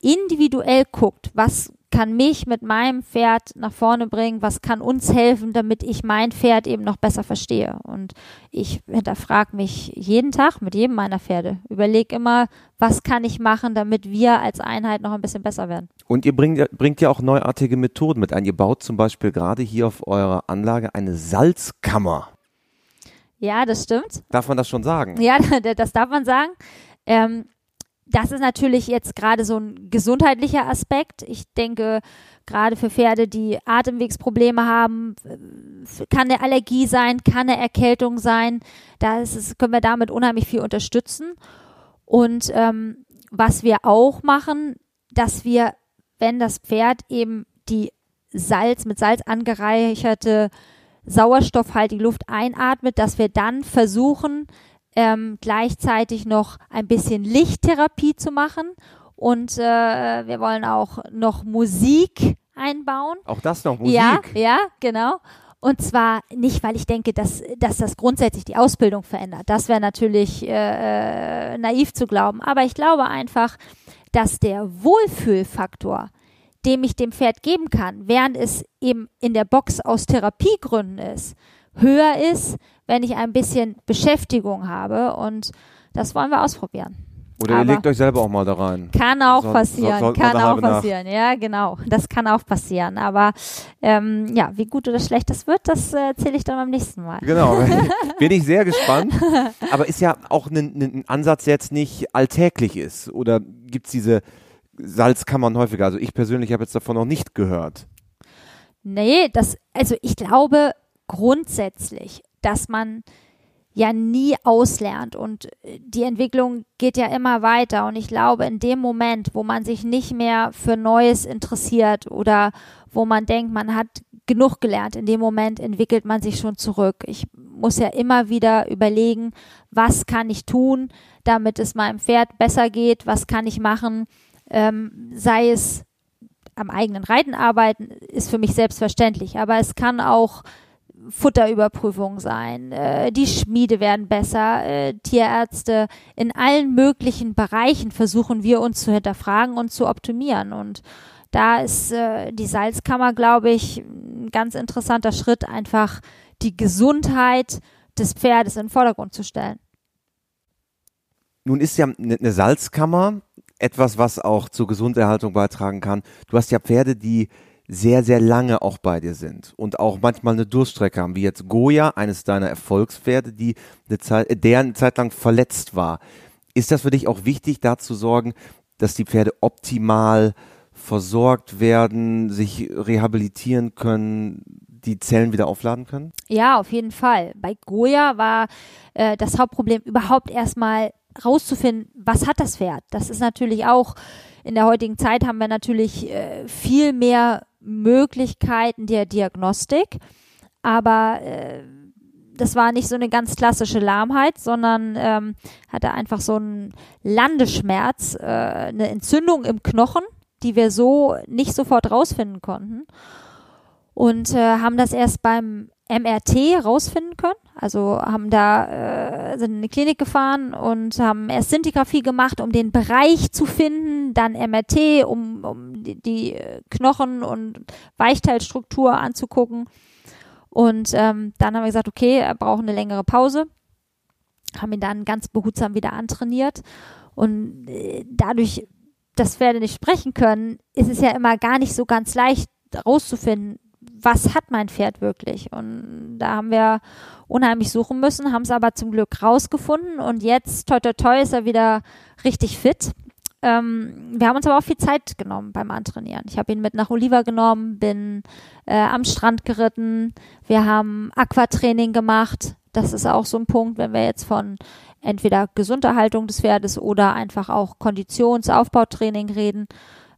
individuell guckt, was kann mich mit meinem Pferd nach vorne bringen, was kann uns helfen, damit ich mein Pferd eben noch besser verstehe. Und ich hinterfrage mich jeden Tag mit jedem meiner Pferde. Überlege immer, was kann ich machen, damit wir als Einheit noch ein bisschen besser werden. Und ihr bringt, bringt ja auch neuartige Methoden mit ein. Ihr baut zum Beispiel gerade hier auf eurer Anlage eine Salzkammer. Ja, das stimmt. Darf man das schon sagen? Ja, das darf man sagen. Ähm, das ist natürlich jetzt gerade so ein gesundheitlicher Aspekt. Ich denke, gerade für Pferde, die Atemwegsprobleme haben, kann eine Allergie sein, kann eine Erkältung sein. Da können wir damit unheimlich viel unterstützen. Und ähm, was wir auch machen, dass wir, wenn das Pferd eben die Salz mit Salz angereicherte sauerstoffhaltige Luft einatmet, dass wir dann versuchen, ähm, gleichzeitig noch ein bisschen Lichttherapie zu machen. Und äh, wir wollen auch noch Musik einbauen. Auch das noch Musik? Ja, ja, genau. Und zwar nicht, weil ich denke, dass, dass das grundsätzlich die Ausbildung verändert. Das wäre natürlich äh, äh, naiv zu glauben. Aber ich glaube einfach, dass der Wohlfühlfaktor, den ich dem Pferd geben kann, während es eben in der Box aus Therapiegründen ist, höher ist, wenn ich ein bisschen Beschäftigung habe. Und das wollen wir ausprobieren. Oder Aber ihr legt euch selber auch mal da rein. Kann auch so, passieren, so, kann auch passieren. Nach. Ja, genau. Das kann auch passieren. Aber ähm, ja, wie gut oder schlecht das wird, das äh, erzähle ich dann beim nächsten Mal. Genau. Bin ich sehr gespannt. Aber ist ja auch ein, ein Ansatz, der jetzt nicht alltäglich ist. Oder gibt es diese Salzkammern häufiger? Also ich persönlich habe jetzt davon noch nicht gehört. Nee, das, also ich glaube grundsätzlich dass man ja nie auslernt. Und äh, die Entwicklung geht ja immer weiter. Und ich glaube in dem Moment, wo man sich nicht mehr für Neues interessiert oder wo man denkt, man hat genug gelernt, in dem Moment entwickelt man sich schon zurück. Ich muss ja immer wieder überlegen, was kann ich tun, damit es meinem Pferd besser geht, was kann ich machen, ähm, sei es am eigenen Reiten arbeiten, ist für mich selbstverständlich, aber es kann auch Futterüberprüfung sein, äh, die Schmiede werden besser, äh, Tierärzte, in allen möglichen Bereichen versuchen wir uns zu hinterfragen und zu optimieren und da ist äh, die Salzkammer, glaube ich, ein ganz interessanter Schritt, einfach die Gesundheit des Pferdes in den Vordergrund zu stellen. Nun ist ja eine Salzkammer etwas, was auch zur Gesunderhaltung beitragen kann. Du hast ja Pferde, die sehr, sehr lange auch bei dir sind und auch manchmal eine Durststrecke haben, wie jetzt Goya, eines deiner Erfolgspferde, die eine Zeit, der eine Zeit lang verletzt war. Ist das für dich auch wichtig, da zu sorgen, dass die Pferde optimal versorgt werden, sich rehabilitieren können, die Zellen wieder aufladen können? Ja, auf jeden Fall. Bei Goya war äh, das Hauptproblem überhaupt erstmal rauszufinden, was hat das Pferd. Das ist natürlich auch in der heutigen Zeit haben wir natürlich äh, viel mehr Möglichkeiten der Diagnostik, aber äh, das war nicht so eine ganz klassische Lahmheit, sondern ähm, hatte einfach so einen Landeschmerz, äh, eine Entzündung im Knochen die wir so nicht sofort rausfinden konnten. Und äh, haben das erst beim MRT rausfinden können. Also haben da äh, sind in eine Klinik gefahren und haben erst Sintigraphie gemacht, um den Bereich zu finden, dann MRT, um, um die, die Knochen und Weichteilstruktur anzugucken. Und ähm, dann haben wir gesagt, okay, er braucht eine längere Pause. Haben ihn dann ganz behutsam wieder antrainiert. Und äh, dadurch dass Pferde nicht sprechen können, ist es ja immer gar nicht so ganz leicht rauszufinden, was hat mein Pferd wirklich. Und da haben wir unheimlich suchen müssen, haben es aber zum Glück rausgefunden und jetzt, toi toi toi, ist er wieder richtig fit. Ähm, wir haben uns aber auch viel Zeit genommen beim Antrainieren. Ich habe ihn mit nach Oliva genommen, bin äh, am Strand geritten, wir haben Aquatraining gemacht. Das ist auch so ein Punkt, wenn wir jetzt von entweder Gesunderhaltung des Pferdes oder einfach auch Konditionsaufbautraining reden,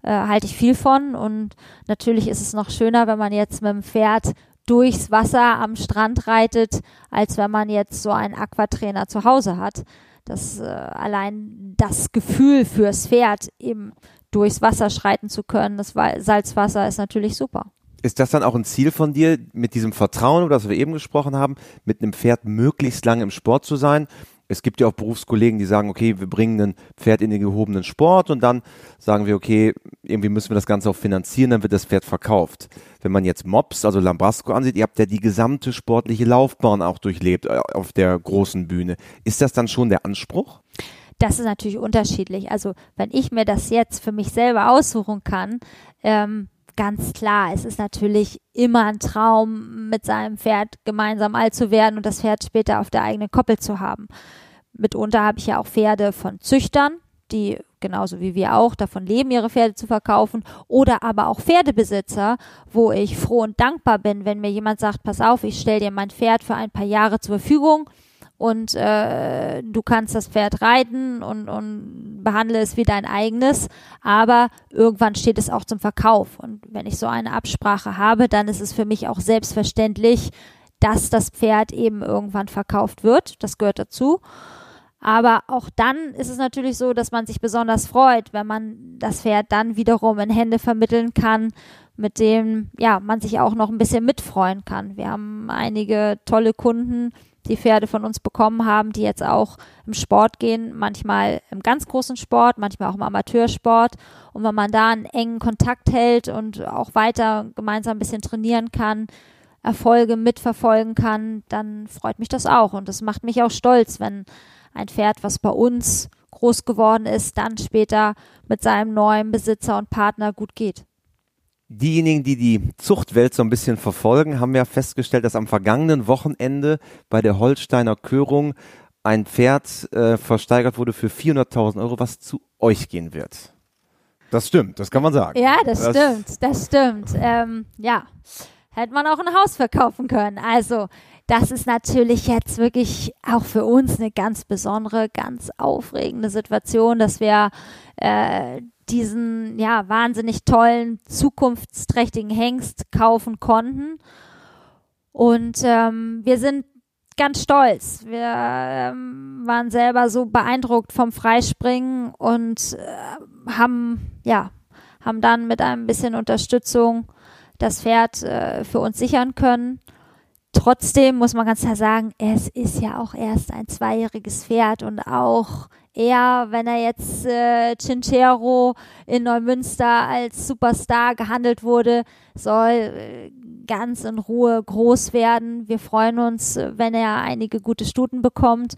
äh, halte ich viel von. Und natürlich ist es noch schöner, wenn man jetzt mit dem Pferd durchs Wasser am Strand reitet, als wenn man jetzt so einen Aquatrainer zu Hause hat. Das äh, allein das Gefühl fürs Pferd eben durchs Wasser schreiten zu können, das Salzwasser ist natürlich super. Ist das dann auch ein Ziel von dir, mit diesem Vertrauen, über das wir eben gesprochen haben, mit einem Pferd möglichst lange im Sport zu sein es gibt ja auch Berufskollegen, die sagen, okay, wir bringen ein Pferd in den gehobenen Sport und dann sagen wir, okay, irgendwie müssen wir das Ganze auch finanzieren, dann wird das Pferd verkauft. Wenn man jetzt Mops, also Lambrasco ansieht, ihr habt ja die gesamte sportliche Laufbahn auch durchlebt äh, auf der großen Bühne. Ist das dann schon der Anspruch? Das ist natürlich unterschiedlich. Also wenn ich mir das jetzt für mich selber aussuchen kann, ähm, ganz klar, es ist natürlich immer ein Traum, mit seinem Pferd gemeinsam alt zu werden und das Pferd später auf der eigenen Koppel zu haben. Mitunter habe ich ja auch Pferde von Züchtern, die genauso wie wir auch davon leben, ihre Pferde zu verkaufen, oder aber auch Pferdebesitzer, wo ich froh und dankbar bin, wenn mir jemand sagt, pass auf, ich stelle dir mein Pferd für ein paar Jahre zur Verfügung und äh, du kannst das Pferd reiten und, und behandle es wie dein eigenes, aber irgendwann steht es auch zum Verkauf. Und wenn ich so eine Absprache habe, dann ist es für mich auch selbstverständlich, dass das Pferd eben irgendwann verkauft wird. Das gehört dazu. Aber auch dann ist es natürlich so, dass man sich besonders freut, wenn man das Pferd dann wiederum in Hände vermitteln kann, mit dem ja man sich auch noch ein bisschen mitfreuen kann. Wir haben einige tolle Kunden, die Pferde von uns bekommen haben, die jetzt auch im Sport gehen, manchmal im ganz großen Sport, manchmal auch im Amateursport. Und wenn man da einen engen Kontakt hält und auch weiter gemeinsam ein bisschen trainieren kann, Erfolge mitverfolgen kann, dann freut mich das auch. Und das macht mich auch stolz, wenn ein Pferd, was bei uns groß geworden ist, dann später mit seinem neuen Besitzer und Partner gut geht. Diejenigen, die die Zuchtwelt so ein bisschen verfolgen, haben ja festgestellt, dass am vergangenen Wochenende bei der Holsteiner Körung ein Pferd äh, versteigert wurde für 400.000 Euro, was zu euch gehen wird. Das stimmt, das kann man sagen. Ja, das, das stimmt, das stimmt. Ähm, ja, hätte man auch ein Haus verkaufen können. Also, das ist natürlich jetzt wirklich auch für uns eine ganz besondere, ganz aufregende Situation, dass wir äh, diesen ja wahnsinnig tollen, zukunftsträchtigen Hengst kaufen konnten. Und ähm, wir sind ganz stolz. Wir ähm, waren selber so beeindruckt vom Freispringen und äh, haben, ja, haben dann mit ein bisschen Unterstützung das Pferd äh, für uns sichern können. Trotzdem muss man ganz klar sagen, es ist ja auch erst ein zweijähriges Pferd und auch er, wenn er jetzt äh, Cinchero in Neumünster als Superstar gehandelt wurde, soll äh, ganz in Ruhe groß werden. Wir freuen uns, wenn er einige gute Stuten bekommt,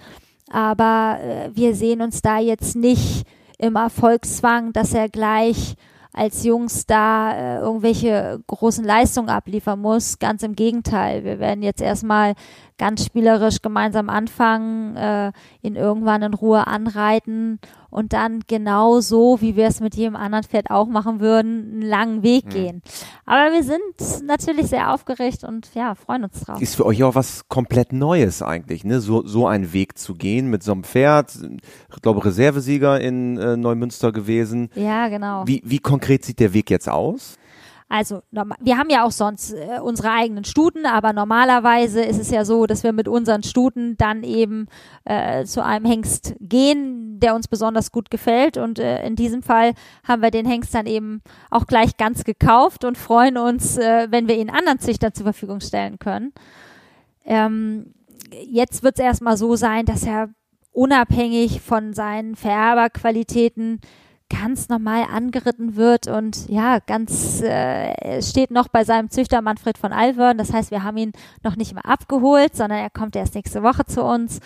aber äh, wir sehen uns da jetzt nicht im Erfolgszwang, dass er gleich als Jungs da äh, irgendwelche großen Leistungen abliefern muss. Ganz im Gegenteil. Wir werden jetzt erstmal ganz spielerisch gemeinsam anfangen, äh, ihn irgendwann in Ruhe anreiten und dann genau so, wie wir es mit jedem anderen Pferd auch machen würden, einen langen Weg mhm. gehen. Aber wir sind natürlich sehr aufgeregt und ja, freuen uns drauf. Ist für euch auch was komplett Neues eigentlich, ne? So, so einen Weg zu gehen mit so einem Pferd. Ich glaube, Reservesieger in äh, Neumünster gewesen. Ja, genau. Wie, wie konkret sieht der Weg jetzt aus? Also wir haben ja auch sonst äh, unsere eigenen Stuten, aber normalerweise ist es ja so, dass wir mit unseren Stuten dann eben äh, zu einem Hengst gehen, der uns besonders gut gefällt. Und äh, in diesem Fall haben wir den Hengst dann eben auch gleich ganz gekauft und freuen uns, äh, wenn wir ihn anderen Züchtern zur Verfügung stellen können. Ähm, jetzt wird es erstmal so sein, dass er unabhängig von seinen Vererberqualitäten ganz normal angeritten wird und ja, ganz äh, steht noch bei seinem Züchter Manfred von Alvern. Das heißt, wir haben ihn noch nicht mal abgeholt, sondern er kommt erst nächste Woche zu uns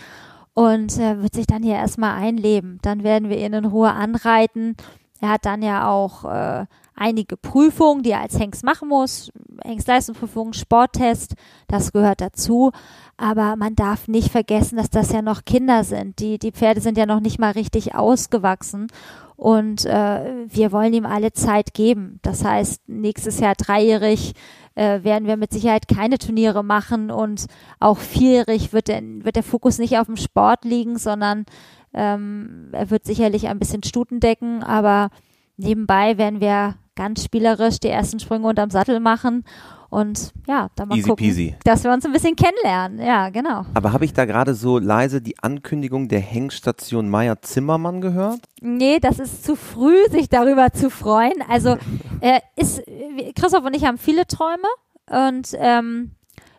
und äh, wird sich dann hier erstmal einleben. Dann werden wir ihn in Ruhe anreiten. Er hat dann ja auch äh, einige Prüfungen, die er als Hengst machen muss. Hengstleistungsprüfung, Sporttest, das gehört dazu. Aber man darf nicht vergessen, dass das ja noch Kinder sind. Die, die Pferde sind ja noch nicht mal richtig ausgewachsen. Und äh, wir wollen ihm alle Zeit geben. Das heißt, nächstes Jahr dreijährig äh, werden wir mit Sicherheit keine Turniere machen und auch vierjährig wird der, wird der Fokus nicht auf dem Sport liegen, sondern ähm, er wird sicherlich ein bisschen Stuten decken, aber nebenbei werden wir ganz spielerisch die ersten Sprünge unterm Sattel machen und ja, dann mal Easy gucken, peasy. dass wir uns ein bisschen kennenlernen. Ja, genau. Aber habe ich da gerade so leise die Ankündigung der Hengstation Meier Zimmermann gehört? Nee, das ist zu früh, sich darüber zu freuen. Also äh, ist, Christoph und ich haben viele Träume und ähm,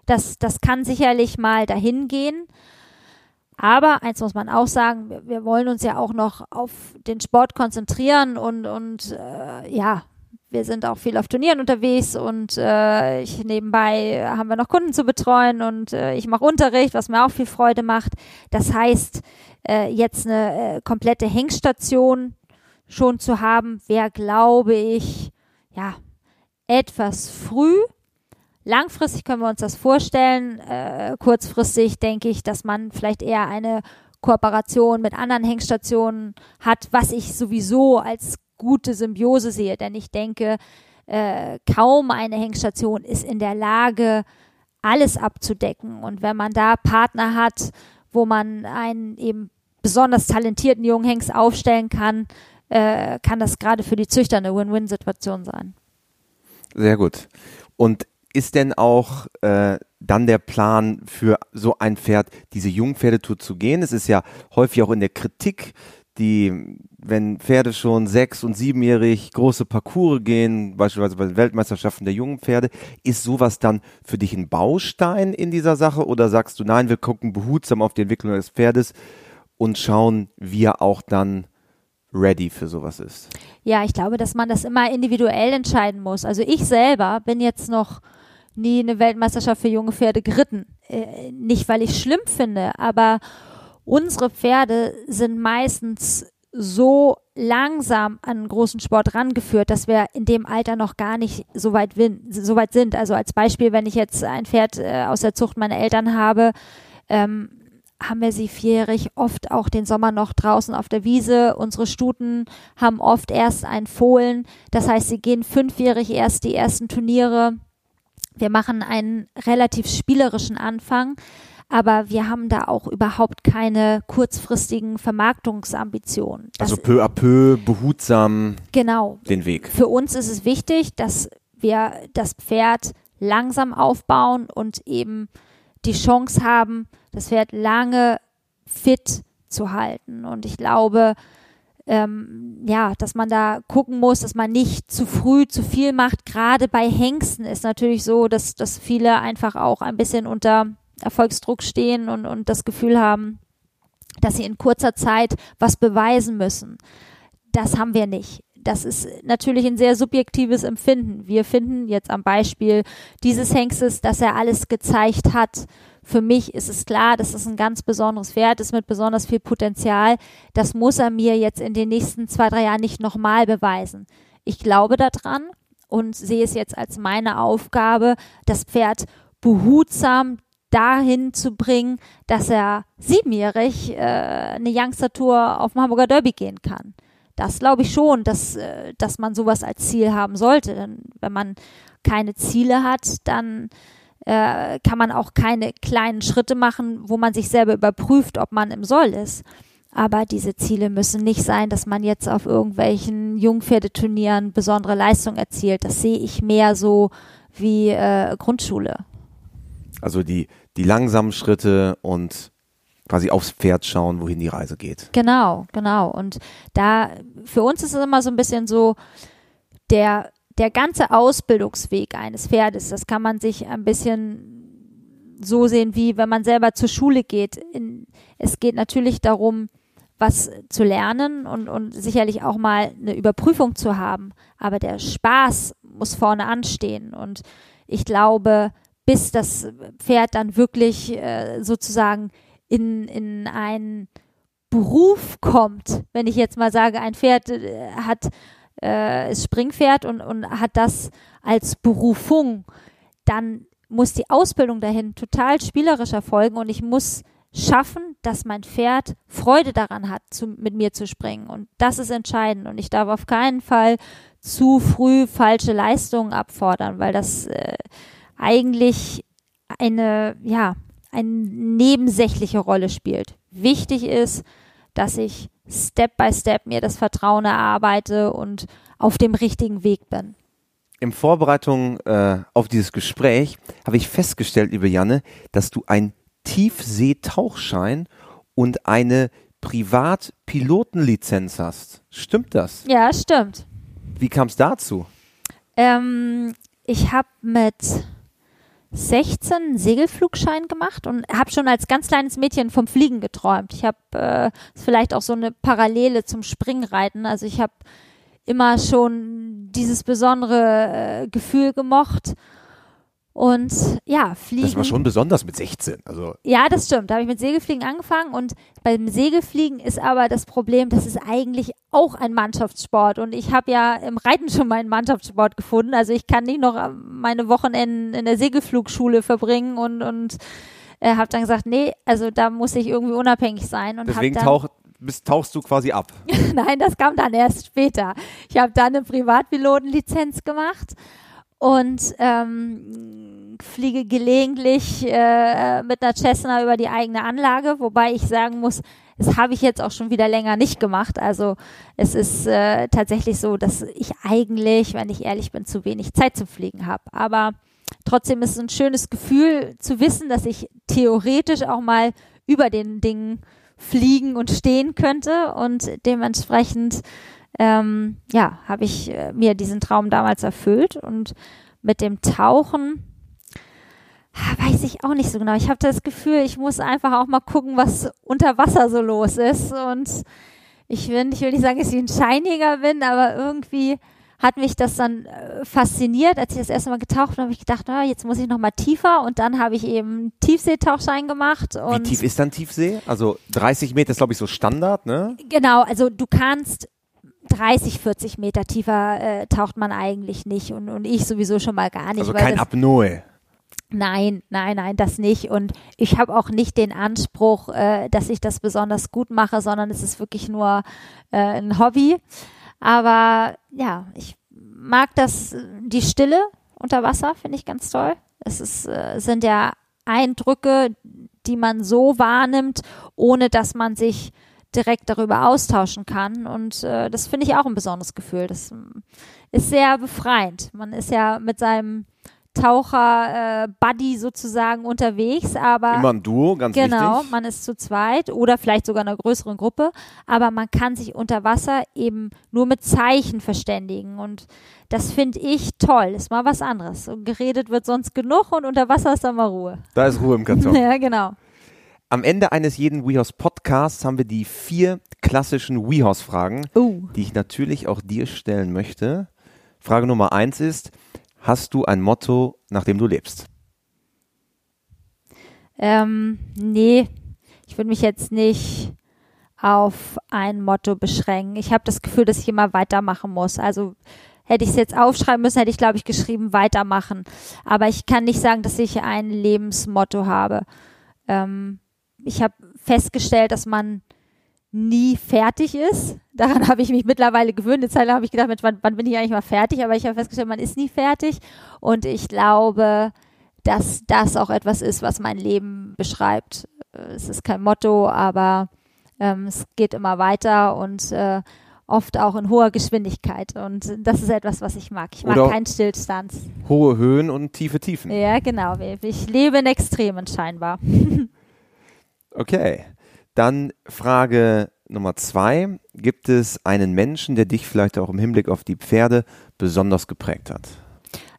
das, das kann sicherlich mal dahin gehen. Aber eins muss man auch sagen, wir, wir wollen uns ja auch noch auf den Sport konzentrieren und, und äh, ja, wir sind auch viel auf Turnieren unterwegs und äh, ich nebenbei haben wir noch Kunden zu betreuen und äh, ich mache Unterricht, was mir auch viel Freude macht. Das heißt, äh, jetzt eine äh, komplette Hengstation schon zu haben, wäre, glaube ich, ja, etwas früh. Langfristig können wir uns das vorstellen. Äh, kurzfristig denke ich, dass man vielleicht eher eine Kooperation mit anderen Hengstationen hat, was ich sowieso als gute Symbiose sehe. Denn ich denke, äh, kaum eine Hengstation ist in der Lage, alles abzudecken. Und wenn man da Partner hat, wo man einen eben besonders talentierten jungen Hengst aufstellen kann, äh, kann das gerade für die Züchter eine Win-Win-Situation sein. Sehr gut. Und ist denn auch äh, dann der Plan für so ein Pferd, diese Jungpferdetour zu gehen? Es ist ja häufig auch in der Kritik die, wenn Pferde schon sechs- und siebenjährig große Parcours gehen, beispielsweise bei den Weltmeisterschaften der jungen Pferde, ist sowas dann für dich ein Baustein in dieser Sache oder sagst du, nein, wir gucken behutsam auf die Entwicklung des Pferdes und schauen, wie er auch dann ready für sowas ist? Ja, ich glaube, dass man das immer individuell entscheiden muss. Also ich selber bin jetzt noch nie eine Weltmeisterschaft für junge Pferde geritten. Äh, nicht, weil ich schlimm finde, aber unsere Pferde sind meistens so langsam an großen Sport rangeführt, dass wir in dem Alter noch gar nicht so weit, so weit sind. Also als Beispiel, wenn ich jetzt ein Pferd äh, aus der Zucht meiner Eltern habe, ähm, haben wir sie vierjährig oft auch den Sommer noch draußen auf der Wiese. Unsere Stuten haben oft erst ein Fohlen. Das heißt, sie gehen fünfjährig erst die ersten Turniere. Wir machen einen relativ spielerischen Anfang aber wir haben da auch überhaupt keine kurzfristigen Vermarktungsambitionen. Das also peu à peu, behutsam genau. den Weg. Für uns ist es wichtig, dass wir das Pferd langsam aufbauen und eben die Chance haben, das Pferd lange fit zu halten. Und ich glaube, ähm, ja, dass man da gucken muss, dass man nicht zu früh zu viel macht. Gerade bei Hengsten ist natürlich so, dass, dass viele einfach auch ein bisschen unter Erfolgsdruck stehen und, und das Gefühl haben, dass sie in kurzer Zeit was beweisen müssen. Das haben wir nicht. Das ist natürlich ein sehr subjektives Empfinden. Wir finden jetzt am Beispiel dieses Hengstes, dass er alles gezeigt hat für mich ist es klar, dass es ein ganz besonderes Pferd ist mit besonders viel Potenzial. Das muss er mir jetzt in den nächsten zwei, drei Jahren nicht nochmal beweisen. Ich glaube daran und sehe es jetzt als meine Aufgabe, das Pferd behutsam dahin zu bringen, dass er siebenjährig äh, eine Youngster-Tour auf dem Hamburger Derby gehen kann. Das glaube ich schon, dass, äh, dass man sowas als Ziel haben sollte. Denn wenn man keine Ziele hat, dann äh, kann man auch keine kleinen Schritte machen, wo man sich selber überprüft, ob man im Soll ist. Aber diese Ziele müssen nicht sein, dass man jetzt auf irgendwelchen Jungpferdeturnieren besondere Leistung erzielt. Das sehe ich mehr so wie äh, Grundschule. Also die, die langsamen Schritte und quasi aufs Pferd schauen, wohin die Reise geht. Genau, genau. Und da, für uns ist es immer so ein bisschen so, der der ganze Ausbildungsweg eines Pferdes, das kann man sich ein bisschen so sehen, wie wenn man selber zur Schule geht. In, es geht natürlich darum, was zu lernen und, und sicherlich auch mal eine Überprüfung zu haben. Aber der Spaß muss vorne anstehen. Und ich glaube, bis das Pferd dann wirklich äh, sozusagen in, in einen Beruf kommt, wenn ich jetzt mal sage, ein Pferd äh, hat äh, ist Springpferd und, und hat das als Berufung, dann muss die Ausbildung dahin total spielerisch erfolgen und ich muss schaffen, dass mein Pferd Freude daran hat, zu, mit mir zu springen. Und das ist entscheidend. Und ich darf auf keinen Fall zu früh falsche Leistungen abfordern, weil das äh, eigentlich eine, ja, eine nebensächliche Rolle spielt. Wichtig ist, dass ich Step by Step mir das Vertrauen erarbeite und auf dem richtigen Weg bin. In Vorbereitung äh, auf dieses Gespräch habe ich festgestellt, liebe Janne, dass du einen Tiefseetauchschein und eine Privatpilotenlizenz hast. Stimmt das? Ja, stimmt. Wie kam es dazu? Ähm, ich habe mit 16 Segelflugschein gemacht und habe schon als ganz kleines Mädchen vom Fliegen geträumt. Ich habe äh, vielleicht auch so eine Parallele zum Springreiten. Also ich habe immer schon dieses besondere äh, Gefühl gemocht und ja, fliegen. Das war schon besonders mit 16. Also. Ja, das stimmt. Da habe ich mit Segelfliegen angefangen und beim Segelfliegen ist aber das Problem, das ist eigentlich auch ein Mannschaftssport und ich habe ja im Reiten schon meinen Mannschaftssport gefunden. Also ich kann nicht noch meine Wochenenden in der Segelflugschule verbringen und, und äh, habe dann gesagt, nee, also da muss ich irgendwie unabhängig sein. Und Deswegen dann, tauch, bist, tauchst du quasi ab. Nein, das kam dann erst später. Ich habe dann eine Privatpilotenlizenz gemacht und ähm, fliege gelegentlich äh, mit einer Cessna über die eigene Anlage, wobei ich sagen muss, das habe ich jetzt auch schon wieder länger nicht gemacht. Also es ist äh, tatsächlich so, dass ich eigentlich, wenn ich ehrlich bin, zu wenig Zeit zum Fliegen habe. Aber trotzdem ist es ein schönes Gefühl zu wissen, dass ich theoretisch auch mal über den Dingen fliegen und stehen könnte und dementsprechend ähm, ja, habe ich äh, mir diesen Traum damals erfüllt und mit dem Tauchen weiß ich auch nicht so genau. Ich habe das Gefühl, ich muss einfach auch mal gucken, was unter Wasser so los ist und ich will, ich will nicht sagen, dass ich ein Scheiniger bin, aber irgendwie hat mich das dann äh, fasziniert. Als ich das erste Mal getaucht bin, habe ich gedacht, na, jetzt muss ich noch mal tiefer und dann habe ich eben Tiefseetauchschein gemacht. Wie tief ist dann Tiefsee? Also 30 Meter ist glaube ich so Standard, ne? Genau, also du kannst 30, 40 Meter tiefer äh, taucht man eigentlich nicht und, und ich sowieso schon mal gar nicht. Also kein Apnoe. Nein, nein, nein, das nicht. Und ich habe auch nicht den Anspruch, äh, dass ich das besonders gut mache, sondern es ist wirklich nur äh, ein Hobby. Aber ja, ich mag das, die Stille unter Wasser, finde ich ganz toll. Es ist, äh, sind ja Eindrücke, die man so wahrnimmt, ohne dass man sich direkt darüber austauschen kann. Und äh, das finde ich auch ein besonderes Gefühl. Das ähm, ist sehr befreiend. Man ist ja mit seinem Taucher-Buddy äh, sozusagen unterwegs, aber immer ein Duo, ganz genau, wichtig. man ist zu zweit oder vielleicht sogar in einer größeren Gruppe, aber man kann sich unter Wasser eben nur mit Zeichen verständigen und das finde ich toll, ist mal was anderes. Und geredet wird sonst genug und unter Wasser ist dann mal Ruhe. Da ist Ruhe im Karton. ja, genau. Am Ende eines jeden WeHorse Podcasts haben wir die vier klassischen WeHorse Fragen, Uh. die ich natürlich auch dir stellen möchte. Frage Nummer eins ist, hast du ein Motto, nach dem du lebst? Ähm, nee, ich würde mich jetzt nicht auf ein Motto beschränken. Ich habe das Gefühl, dass ich immer weitermachen muss. Also hätte ich es jetzt aufschreiben müssen, hätte ich, glaube ich, geschrieben, weitermachen. Aber ich kann nicht sagen, dass ich ein Lebensmotto habe. Ähm, ich habe festgestellt, dass man nie fertig ist. Daran habe ich mich mittlerweile gewöhnt. Eine Zeit lang habe ich gedacht, Mensch, wann, wann bin ich eigentlich mal fertig? Aber ich habe festgestellt, man ist nie fertig. Und ich glaube, dass das auch etwas ist, was mein Leben beschreibt. Es ist kein Motto, aber ähm, es geht immer weiter und äh, oft auch in hoher Geschwindigkeit. Und das ist etwas, was ich mag. Ich mag Oder- keinen Stillstand. Hohe Höhen und tiefe Tiefen. Ja, genau. Ich lebe in Extremen scheinbar. Okay. Dann Frage Nummer zwei. Gibt es einen Menschen, der dich vielleicht auch im Hinblick auf die Pferde besonders geprägt hat?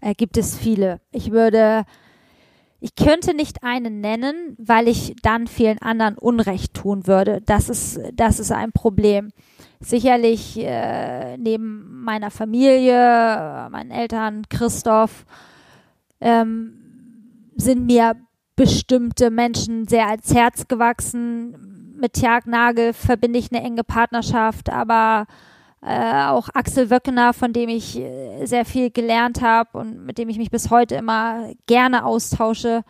äh, gibt es viele. Ich würde, ich könnte nicht einen nennen, weil ich dann vielen anderen Unrecht tun würde. Das ist, das ist ein Problem. Sicherlich äh, neben meiner Familie, meinen Eltern, Christoph, ähm, sind mir bestimmte Menschen sehr ans Herz gewachsen. Mit Tjag Nagel verbinde ich eine enge Partnerschaft, aber äh, auch Axel Wöckener, von dem ich äh, sehr viel gelernt habe und mit dem ich mich bis heute immer gerne austausche.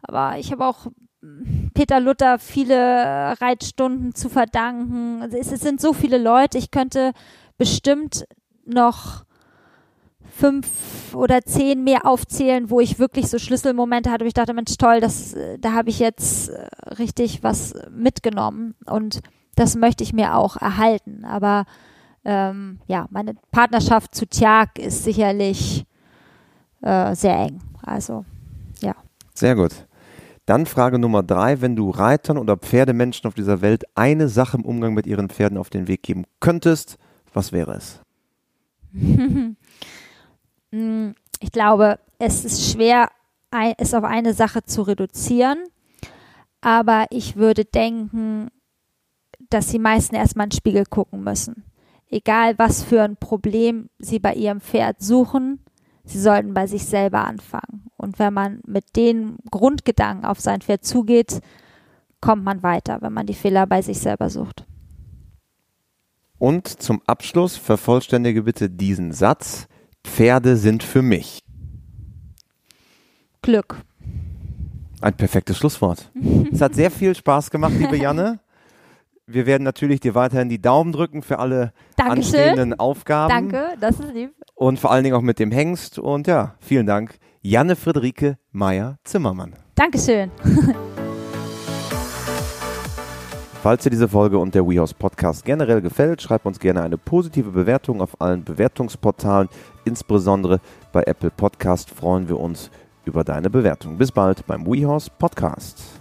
Aber ich habe auch mm, Peter Luther viele Reitstunden zu verdanken. Also es, es sind so viele Leute. Ich könnte bestimmt noch fünf oder zehn mehr aufzählen, wo ich wirklich so Schlüsselmomente hatte, wo ich dachte, Mensch, toll, das, da habe ich jetzt äh, richtig was mitgenommen und das möchte ich mir auch erhalten. Aber ähm, ja, meine Partnerschaft zu Tjag ist sicherlich äh, sehr eng. Also Sehr gut. Dann Frage Nummer drei. Wenn du Reitern oder Pferdemenschen auf dieser Welt eine Sache im Umgang mit ihren Pferden auf den Weg geben könntest, was wäre es? Mm, ich glaube, es ist schwer, es auf eine Sache zu reduzieren. Aber ich würde denken, dass die meisten erstmal in den Spiegel gucken müssen. Egal, was für ein Problem sie bei ihrem Pferd suchen, sie sollten bei sich selber anfangen. Und wenn man mit den Grundgedanken auf sein Pferd zugeht, kommt man weiter, wenn man die Fehler bei sich selber sucht. Und zum Abschluss vervollständige bitte diesen Satz. Pferde sind für mich. Glück. Ein perfektes Schlusswort. es hat sehr viel Spaß gemacht, liebe Janne. Wir werden natürlich dir weiterhin die Daumen drücken für alle Dankeschön. anstehenden Aufgaben. Danke, das ist lieb. Und vor allen Dingen auch mit dem Hengst. Und ja, vielen Dank. Janne Friederike Meyer-Zimmermann. Dankeschön. Falls dir diese Folge und der WeHouse Podcast generell gefällt, schreib uns gerne eine positive Bewertung auf allen Bewertungsportalen. Insbesondere bei Apple Podcast freuen wir uns über deine Bewertung. Bis bald beim WeHouse Podcast.